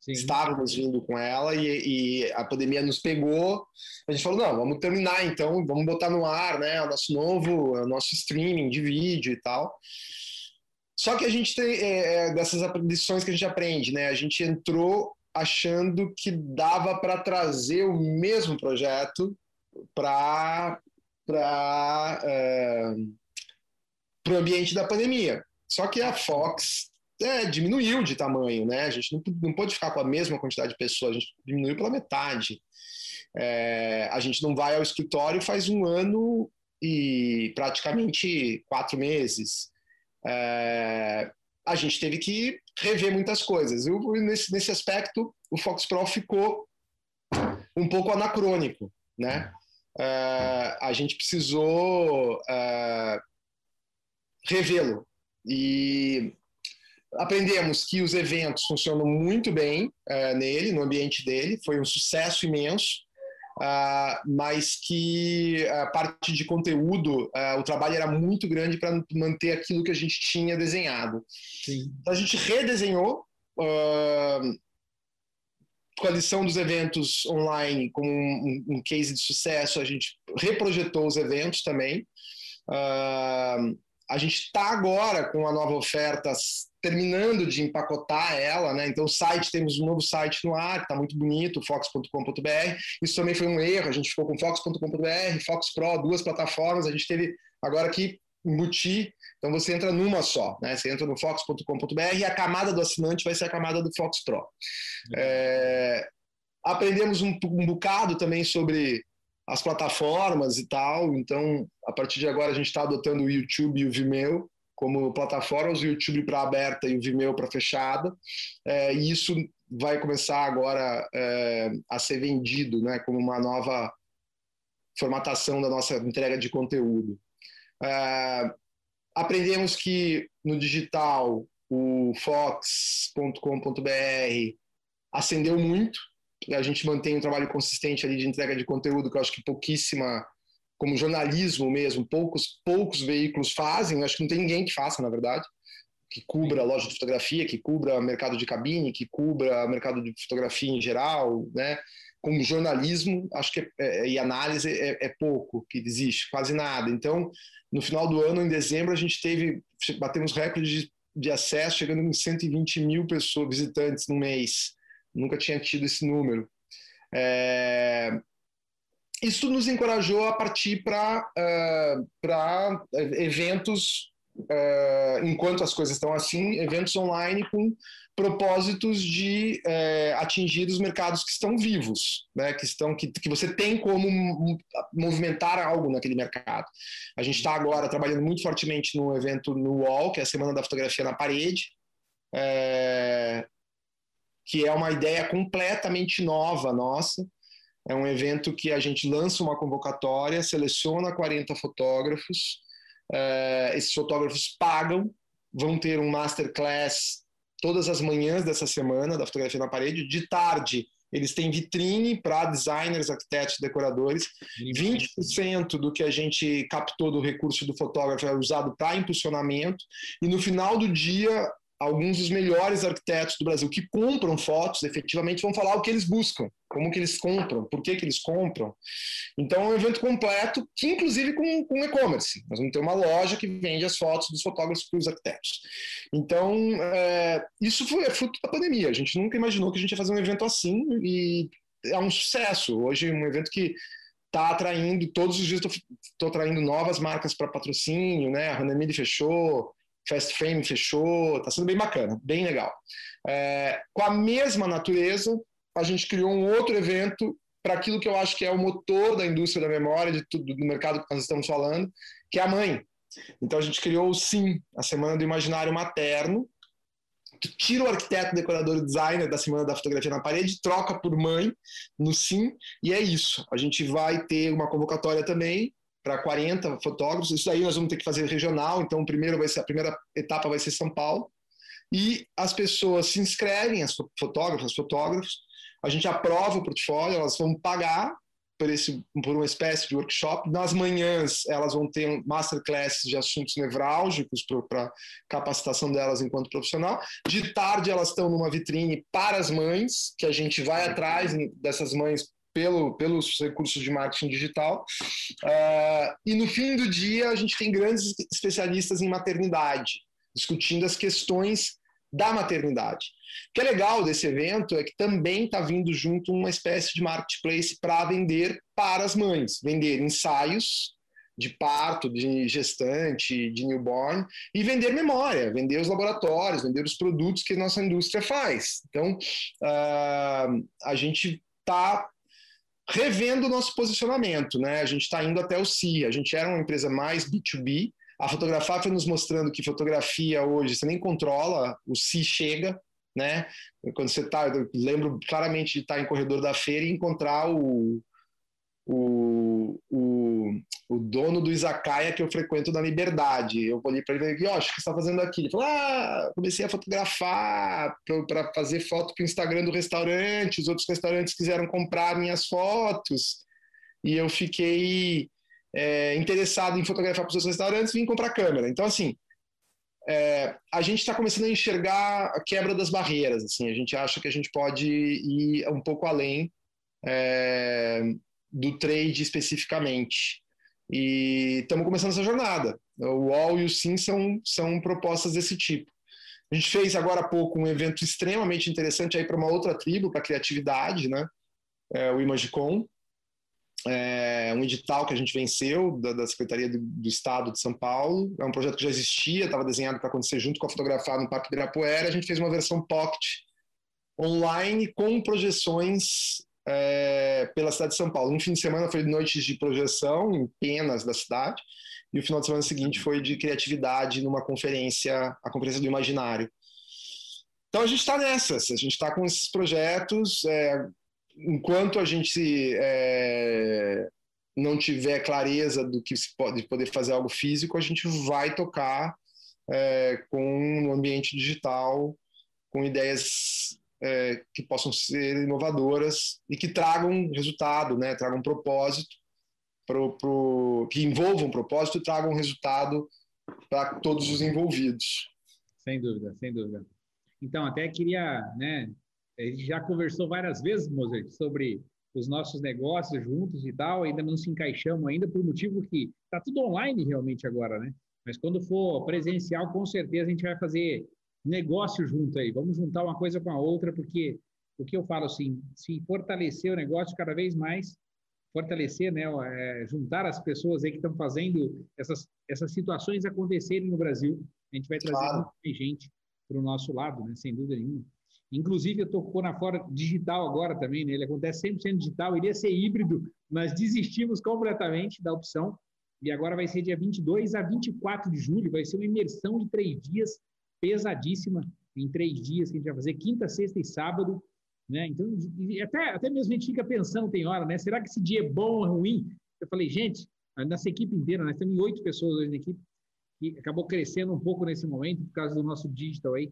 Sim. Estávamos vindo com ela e, e, a pandemia nos pegou. A gente falou: não, vamos terminar então, vamos botar no ar né, o nosso novo, o nosso streaming de vídeo e tal. Só que a gente tem é, é dessas lições que a gente aprende, né? A gente entrou achando que dava para trazer o mesmo projeto para é, o ambiente da pandemia. Só que a Fox é, diminuiu de tamanho, né? A gente não, não pode ficar com a mesma quantidade de pessoas, a gente diminuiu pela metade. É, a gente não vai ao escritório faz um ano e praticamente quatro meses. É, a gente teve que rever muitas coisas. Eu, nesse, nesse aspecto, o Fox Pro ficou um pouco anacrônico, né? Uh, a gente precisou uh, revê-lo e aprendemos que os eventos funcionam muito bem uh, nele, no ambiente dele, foi um sucesso imenso. Mas que a parte de conteúdo, o trabalho era muito grande para manter aquilo que a gente tinha desenhado. Sim. Então a gente redesenhou com a lição dos eventos online como um, um, case de sucesso, a gente reprojetou os eventos também. a gente está agora com a nova oferta terminando de empacotar ela, né? Então, o site, temos um novo site no ar, está muito bonito, fox.com.br. Isso também foi um erro, a gente ficou com fox.com.br, Fox Pro, duas plataformas, a gente teve agora que embutir. Então, você entra numa só, né? Você entra no fox.com.br e a camada do assinante vai ser a camada do Fox Pro. É... Aprendemos um, um bocado também sobre as plataformas e tal, então, a partir de agora, a gente está adotando o YouTube e o Vimeo, como plataformas, o YouTube para aberta e o Vimeo para fechada. É, e isso vai começar agora é, a ser vendido né, como uma nova formatação da nossa entrega de conteúdo. É, aprendemos que no digital o fox.com.br acendeu muito, a gente mantém um trabalho consistente ali de entrega de conteúdo que eu acho que pouquíssima como jornalismo mesmo, poucos, poucos veículos fazem, acho que não tem ninguém que faça, na verdade, que cubra loja de fotografia, que cubra mercado de cabine, que cubra mercado de fotografia em geral, né? Como jornalismo, acho que é, é, e análise é, é, pouco que existe, quase nada. Então, no final do ano, em dezembro, a gente teve, batemos recorde de, de acesso, chegando em 120 mil pessoas, visitantes no mês. Nunca tinha tido esse número. É, isso nos encorajou a partir para uh, eventos, uh, enquanto as coisas estão assim, eventos online com propósitos de uh, atingir os mercados que estão vivos, né, que, estão, que, que você tem como movimentar algo naquele mercado. A gente está agora trabalhando muito fortemente no evento no UOL, que é a Semana da Fotografia na Parede, é, que é uma ideia completamente nova nossa, é um evento que a gente lança uma convocatória, seleciona 40 fotógrafos, uh, esses fotógrafos pagam, vão ter um masterclass todas as manhãs dessa semana da fotografia na parede. De tarde, eles têm vitrine para designers, arquitetos, decoradores. 20% do que a gente captou do recurso do fotógrafo é usado para impulsionamento. E no final do dia, alguns dos melhores arquitetos do Brasil que compram fotos, efetivamente vão falar o que eles buscam, como que eles compram, por que, que eles compram. Então é um evento completo, que inclusive com, com e-commerce. Nós vamos ter uma loja que vende as fotos dos fotógrafos para os arquitetos. Então, é, isso foi é fruto da pandemia. A gente nunca imaginou que a gente ia fazer um evento assim e é um sucesso. Hoje um evento que está atraindo, todos os dias estou atraindo novas marcas para patrocínio, né? A Hanemide fechou, Fast Frame fechou, está sendo bem bacana, bem legal. É, com a mesma natureza, a gente criou um outro evento para aquilo que eu acho que é o motor da indústria da memória, de tudo, do mercado que nós estamos falando, que é a mãe. Então a gente criou o SIM, a Semana do Imaginário Materno, que tira o arquiteto, decorador e designer da Semana da Fotografia na Parede, troca por mãe no SIM, e é isso. A gente vai ter uma convocatória também para 40 fotógrafos. Isso aí nós vamos ter que fazer regional, então primeiro vai ser a primeira etapa vai ser São Paulo. E as pessoas se inscrevem, as fotógrafas, fotógrafos, a gente aprova o portfólio, elas vão pagar por, esse, por uma espécie de workshop. Nas manhãs, elas vão ter masterclasses de assuntos nevrálgicos para capacitação delas enquanto profissional. De tarde, elas estão numa vitrine para as mães, que a gente vai atrás dessas mães pelo, pelos recursos de marketing digital. Uh, e no fim do dia, a gente tem grandes especialistas em maternidade, discutindo as questões da maternidade. O que é legal desse evento é que também está vindo junto uma espécie de marketplace para vender para as mães, vender ensaios de parto, de gestante, de newborn, e vender memória, vender os laboratórios, vender os produtos que a nossa indústria faz. Então, uh, a gente está revendo o nosso posicionamento, né? A gente está indo até o CIA. A gente era uma empresa mais B2B. A Fotografar foi nos mostrando que fotografia hoje você nem controla, o si chega, né? Quando você está, eu lembro claramente de estar em corredor da feira e encontrar o, o, o, o dono do izakaya que eu frequento na Liberdade. Eu olhei para ele e falei, o que você está fazendo aqui? Ele falou, ah, comecei a fotografar para fazer foto para o Instagram do restaurante, os outros restaurantes quiseram comprar minhas fotos, e eu fiquei é, interessado em fotografar para os restaurantes e vim comprar câmera. Então, assim, é, a gente está começando a enxergar a quebra das barreiras. Assim, a gente acha que a gente pode ir um pouco além é, do trade especificamente. E estamos começando essa jornada. O UOL e o SIM são, são propostas desse tipo. A gente fez agora há pouco um evento extremamente interessante aí para uma outra tribo, para criatividade, né? É, o Imagicon, é um edital que a gente venceu da, da Secretaria do, do, Estado de São Paulo. É um projeto que já existia, estava desenhado para acontecer junto com a Fotografar no Parque Ibirapuera. A gente fez uma versão pocket online com projeções é, pela cidade de São Paulo. Um fim de semana foi noites de projeção em penas da cidade e o final de semana seguinte foi de criatividade numa conferência, a Conferência do Imaginário. Então a gente está nessas, a gente está com esses projetos. É, enquanto a gente é, não tiver clareza do que se pode poder fazer algo físico, a gente vai tocar é, com no ambiente digital, com ideias é, que possam ser inovadoras e que tragam resultado, né? Tragam propósito, pro, pro, que envolvam propósito e tragam resultado para todos os envolvidos.
Sem dúvida, sem dúvida. Então, até queria, né, a gente já conversou várias vezes, Mozart, sobre os nossos negócios juntos e tal, ainda não se encaixamos ainda por motivo que está tudo online realmente agora, né? Mas quando for presencial, com certeza a gente vai fazer negócio junto aí. Vamos juntar uma coisa com a outra, porque o que eu falo assim, se fortalecer o negócio cada vez mais, fortalecer, né, é, juntar as pessoas aí que estão fazendo essas, essas situações acontecerem no Brasil, a gente vai trazer claro. mais gente para o nosso lado, né, sem dúvida nenhuma. Inclusive, eu estou com na fora digital agora também, né? ele acontece 100% digital, iria ser híbrido, mas desistimos completamente da opção. E agora vai ser dia 22 a 24 de julho, vai ser uma imersão de três dias, pesadíssima, em três dias, que a gente vai fazer quinta, sexta e sábado. Né? Então, até, até mesmo a gente fica pensando, tem hora, né? Será que esse dia é bom ou ruim? Eu falei, gente, nossa equipe inteira, nós temos oito pessoas hoje na equipe, que acabou crescendo um pouco nesse momento, por causa do nosso digital aí.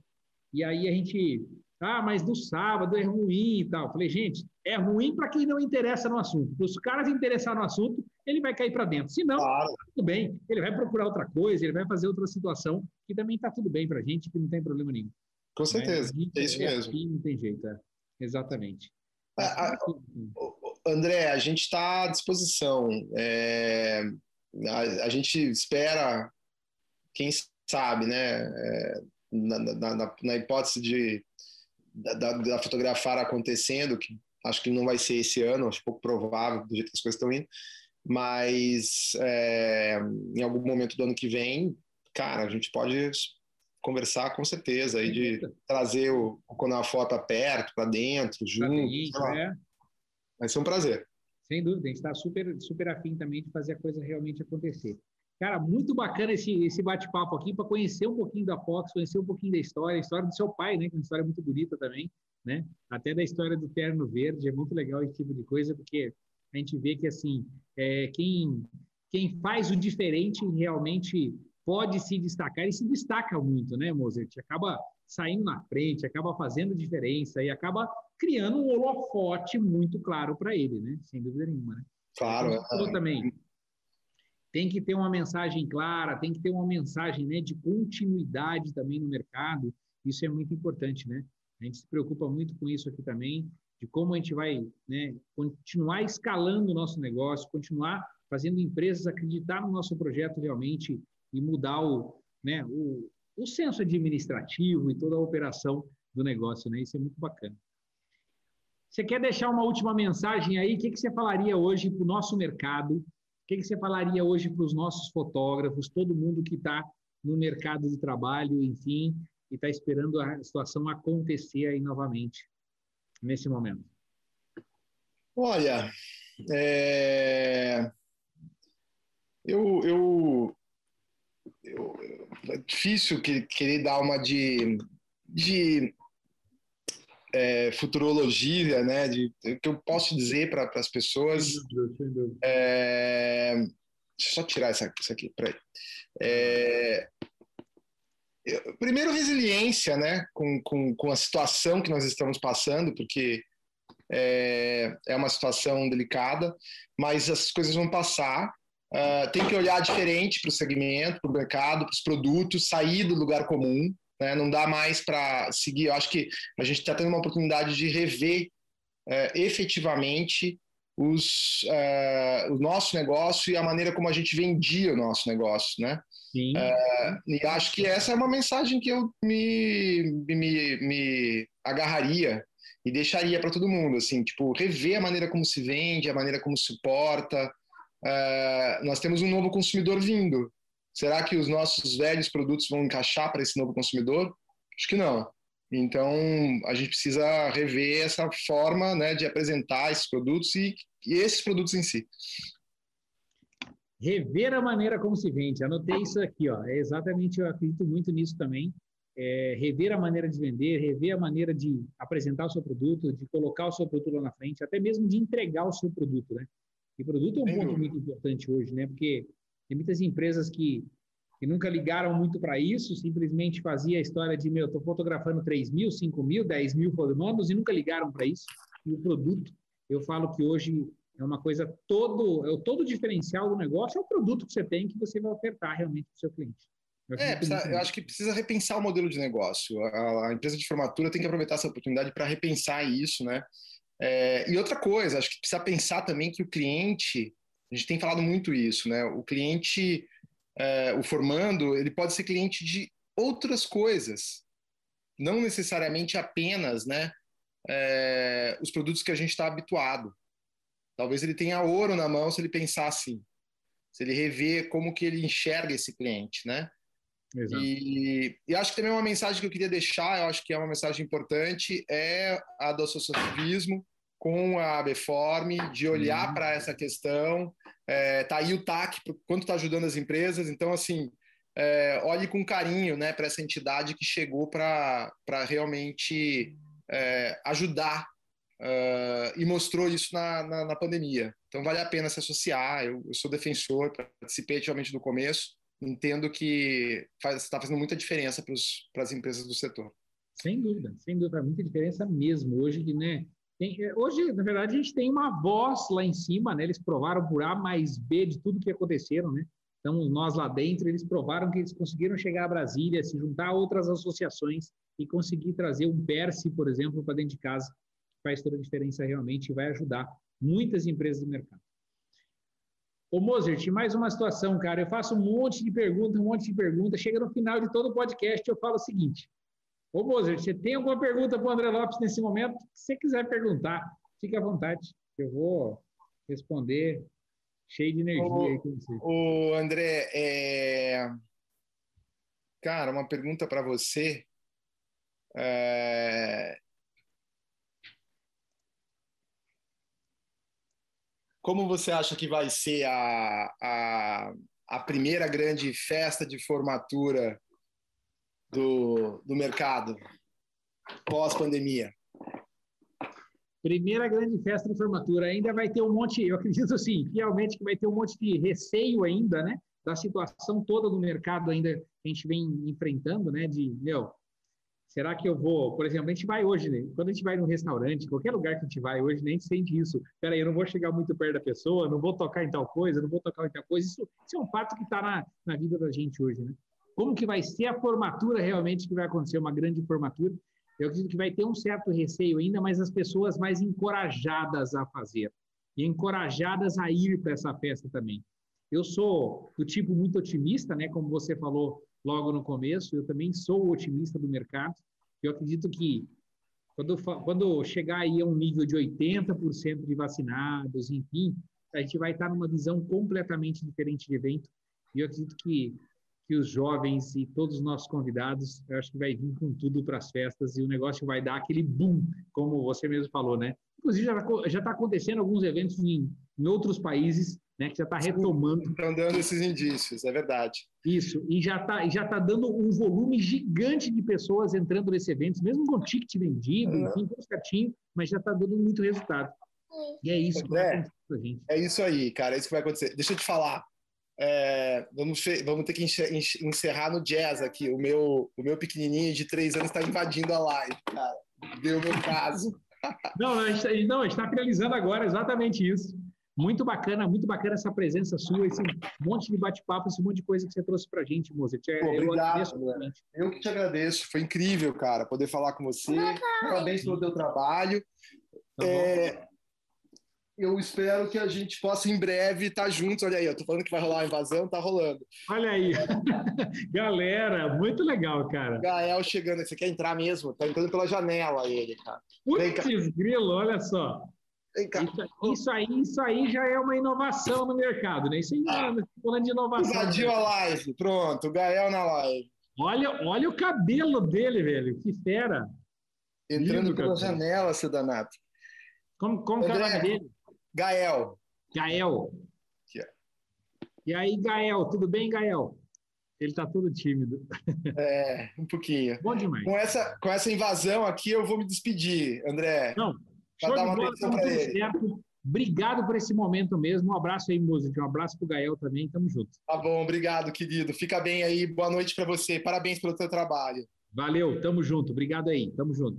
E aí a gente ah, mas no sábado é ruim e tal. Falei, gente, é ruim para quem não interessa no assunto. Se os caras interessar no assunto, ele vai cair para dentro. Se não, claro. Tudo bem. Ele vai procurar outra coisa, ele vai fazer outra situação, que também está tudo bem para a gente, que não tem problema nenhum.
Com certeza, é, é isso
é
mesmo.
Assim, não tem jeito, é. exatamente.
A, a, André, a gente está à disposição. É, a, a, gente espera, quem sabe, né? É, na, na, na, na hipótese de da, da, fotografar acontecendo, que acho que não vai ser esse ano, acho pouco provável do jeito que as coisas estão indo, mas é, em algum momento do ano que vem, cara, a gente pode conversar com certeza aí de trazer o, a foto perto, para dentro, junto. É. Vai ser um prazer.
Sem dúvida, a gente está super, super afim também de fazer a coisa realmente acontecer. Cara, muito bacana esse, esse bate-papo aqui para conhecer um pouquinho da Fox, conhecer um pouquinho da história, a história do seu pai, né? Que é uma história muito bonita também, né? Até da história do terno verde, é muito legal esse tipo de coisa, porque a gente vê que, assim, é, quem, quem faz o diferente realmente pode se destacar e se destaca muito, né, Mozart? Acaba saindo na frente, acaba fazendo diferença e acaba criando um holofote muito claro para ele, né? Sem dúvida nenhuma, né?
Claro.
Falou também. Tem que ter uma mensagem clara, tem que ter uma mensagem né, de continuidade também no mercado. Isso é muito importante, né? A gente se preocupa muito com isso aqui também, de como a gente vai né, continuar escalando o nosso negócio, continuar fazendo empresas acreditar no nosso projeto realmente e mudar o, né, o, o senso administrativo e toda a operação do negócio, né? Isso é muito bacana. Você quer deixar uma última mensagem aí? O que, que você falaria hoje para o nosso mercado? O que, que você falaria hoje para os nossos fotógrafos, todo mundo que está no mercado de trabalho, enfim, e está esperando a situação acontecer aí novamente, nesse momento?
Olha, é... eu, eu, eu, é difícil que, querer dar uma de, de é, futurologia, né? De, que eu posso dizer para as pessoas. É, deixa eu só tirar isso aqui, peraí. É, primeiro, resiliência, né? Com, com, com a situação que nós estamos passando, porque é, é uma situação delicada, mas as coisas vão passar. Uh, tem que olhar diferente para o segmento, para o mercado, para os produtos, sair do lugar comum. Né? Não dá mais para seguir. Eu acho que a gente está tendo uma oportunidade de rever uh, efetivamente os, uh, o nosso negócio e a maneira como a gente vendia o nosso negócio, né? Sim. Uh, e acho que essa é uma mensagem que eu me, me, me agarraria e deixaria para todo mundo, assim, tipo, rever a maneira como se vende, a maneira como se porta. Uh, nós temos um novo consumidor vindo. Será que os nossos velhos produtos vão encaixar para esse novo consumidor? Acho que não. Então, a gente precisa rever essa forma né, de apresentar esses produtos e, e esses produtos em si.
Rever a maneira como se vende. Anotei isso aqui, ó. É exatamente, eu acredito muito nisso também. É, rever a maneira de vender, rever a maneira de apresentar o seu produto, de colocar o seu produto lá na frente, até mesmo de entregar o seu produto, né? E produto é um ponto muito importante hoje, né? Porque tem muitas empresas que, que nunca ligaram muito para isso, simplesmente fazia a história de, meu, estou fotografando 3 mil, 5 mil, 10 mil formandos e nunca ligaram para isso. E o produto, eu falo que hoje é uma coisa todo, é o todo diferencial do negócio é o produto que você tem que você vai ofertar realmente para o seu cliente.
Eu é, precisa, eu acho que precisa repensar o modelo de negócio. A, a, empresa de formatura tem que aproveitar essa oportunidade para repensar isso, né? É, e outra coisa, acho que precisa pensar também que o cliente, a gente tem falado muito isso, né? O cliente, é, o formando, ele pode ser cliente de outras coisas, não necessariamente apenas, né? É, os produtos que a gente está habituado. Talvez ele tenha ouro na mão se ele pensar assim, se ele rever como que ele enxerga esse cliente, né? Exato. E, e acho que também uma mensagem que eu queria deixar, eu acho que é uma mensagem importante, é a do associativismo com a Beform, de olhar uhum. para essa questão. É, tá aí o TAC, quanto está ajudando as empresas. Então, assim, é, olhe com carinho né, para essa entidade que chegou para realmente é, ajudar uh, e mostrou isso na, na, na, pandemia. Então, vale a pena se associar. Eu, eu sou defensor, participei ativamente do começo entendo que está fazendo muita diferença para as empresas do setor.
Sem dúvida, sem dúvida, muita diferença mesmo. Hoje, né? Tem, é, hoje, na verdade, a gente tem uma voz lá em cima, né? Eles provaram por A mais B de tudo que aconteceram, né? Então, nós lá dentro, eles provaram que eles conseguiram chegar a Brasília, se juntar a outras associações e conseguir trazer um Perse, por exemplo, para dentro de casa, faz toda a diferença realmente e vai ajudar muitas empresas do mercado. Ô Mozart, mais uma situação, cara. Eu faço um monte de perguntas, um monte de perguntas. Chega no final de todo o podcast, eu falo o seguinte. Ô Mozart, você tem alguma pergunta para o André Lopes nesse momento? Se você quiser perguntar, fique à vontade. Eu vou responder cheio de energia aí com você.
Ô André, é... cara, uma pergunta para você. É... Como você acha que vai ser a, a, a primeira grande festa de formatura do, do mercado pós-pandemia?
Primeira grande festa de formatura. Ainda vai ter um monte, eu acredito assim, realmente que vai ter um monte de receio ainda, né? Da situação toda do mercado ainda que a gente vem enfrentando, né? De, meu, Será que eu vou, por exemplo, a gente vai hoje, né? quando a gente vai num restaurante, qualquer lugar que a gente vai hoje, nem sente isso. Peraí, eu não vou chegar muito perto da pessoa, não vou tocar em tal coisa, não vou tocar em tal coisa. Isso, isso é um fato que está na, na vida da gente hoje, né? Como que vai ser a formatura realmente que vai acontecer, uma grande formatura? Eu acredito que vai ter um certo receio ainda, mas as pessoas mais encorajadas a fazer e encorajadas a ir para essa festa também. Eu sou do tipo muito otimista, né? Como você falou logo no começo, eu também sou otimista do mercado. Eu acredito que quando, quando chegar aí a um nível de 80% de vacinados, enfim, a gente vai estar numa visão completamente diferente de evento. E eu acredito que que os jovens e todos os nossos convidados, eu acho que vai vir com tudo para as festas e o negócio vai dar aquele boom, como você mesmo falou, né? Inclusive, já está acontecendo alguns eventos em, em outros países, né, que já está retomando.
Estão dando esses indícios, é verdade.
Isso, e já está já tá dando um volume gigante de pessoas entrando nesse evento, mesmo com ticket vendido, uhum. enfim, tudo certinho, mas já está dando muito resultado. E é isso que vai
a gente. É isso aí, cara, é isso que vai acontecer. Deixa eu te falar, é, vamos, vamos ter que encerrar no jazz aqui. O meu, o meu pequenininho de três anos está invadindo a live, cara. Deu meu caso.
Não, a gente, não, está finalizando agora exatamente isso. Muito bacana, muito bacana essa presença sua, esse monte de bate-papo, esse monte de coisa que você trouxe para a gente, Mozart.
É, Pô, eu agradeço. Eu que te agradeço. Foi incrível, cara, poder falar com você. Parabéns pelo teu trabalho. Tá é, eu espero que a gente possa em breve estar tá juntos. Olha aí, eu tô falando que vai rolar a invasão, tá rolando.
Olha aí. [LAUGHS] Galera, muito legal, cara.
Gael chegando, você quer entrar mesmo? Tá entrando pela janela ele, cara.
Putz, grilo, olha só. Isso, aí, isso aí já é uma inovação no mercado, né? Isso aí ah, falando de inovação.
Invadiu a live, pronto, o Gael na live.
Olha, olha o cabelo dele, velho, que fera.
Entrando Lindo, pela cabelo. janela, seu danado.
Como, como André, que é o nome dele?
Gael.
Gael. E aí, Gael, tudo bem, Gael? Ele tá todo tímido.
É, um pouquinho.
Bom demais.
Com essa, com essa invasão aqui, eu vou me despedir, André.
Não, show dar uma bola, atenção para ele. Certo. Obrigado por esse momento mesmo. Um abraço aí, música. Um abraço pro Gael também. Tamo junto.
Tá bom, obrigado, querido. Fica bem aí. Boa noite para você. Parabéns pelo teu trabalho.
Valeu, tamo junto. Obrigado aí. Tamo junto.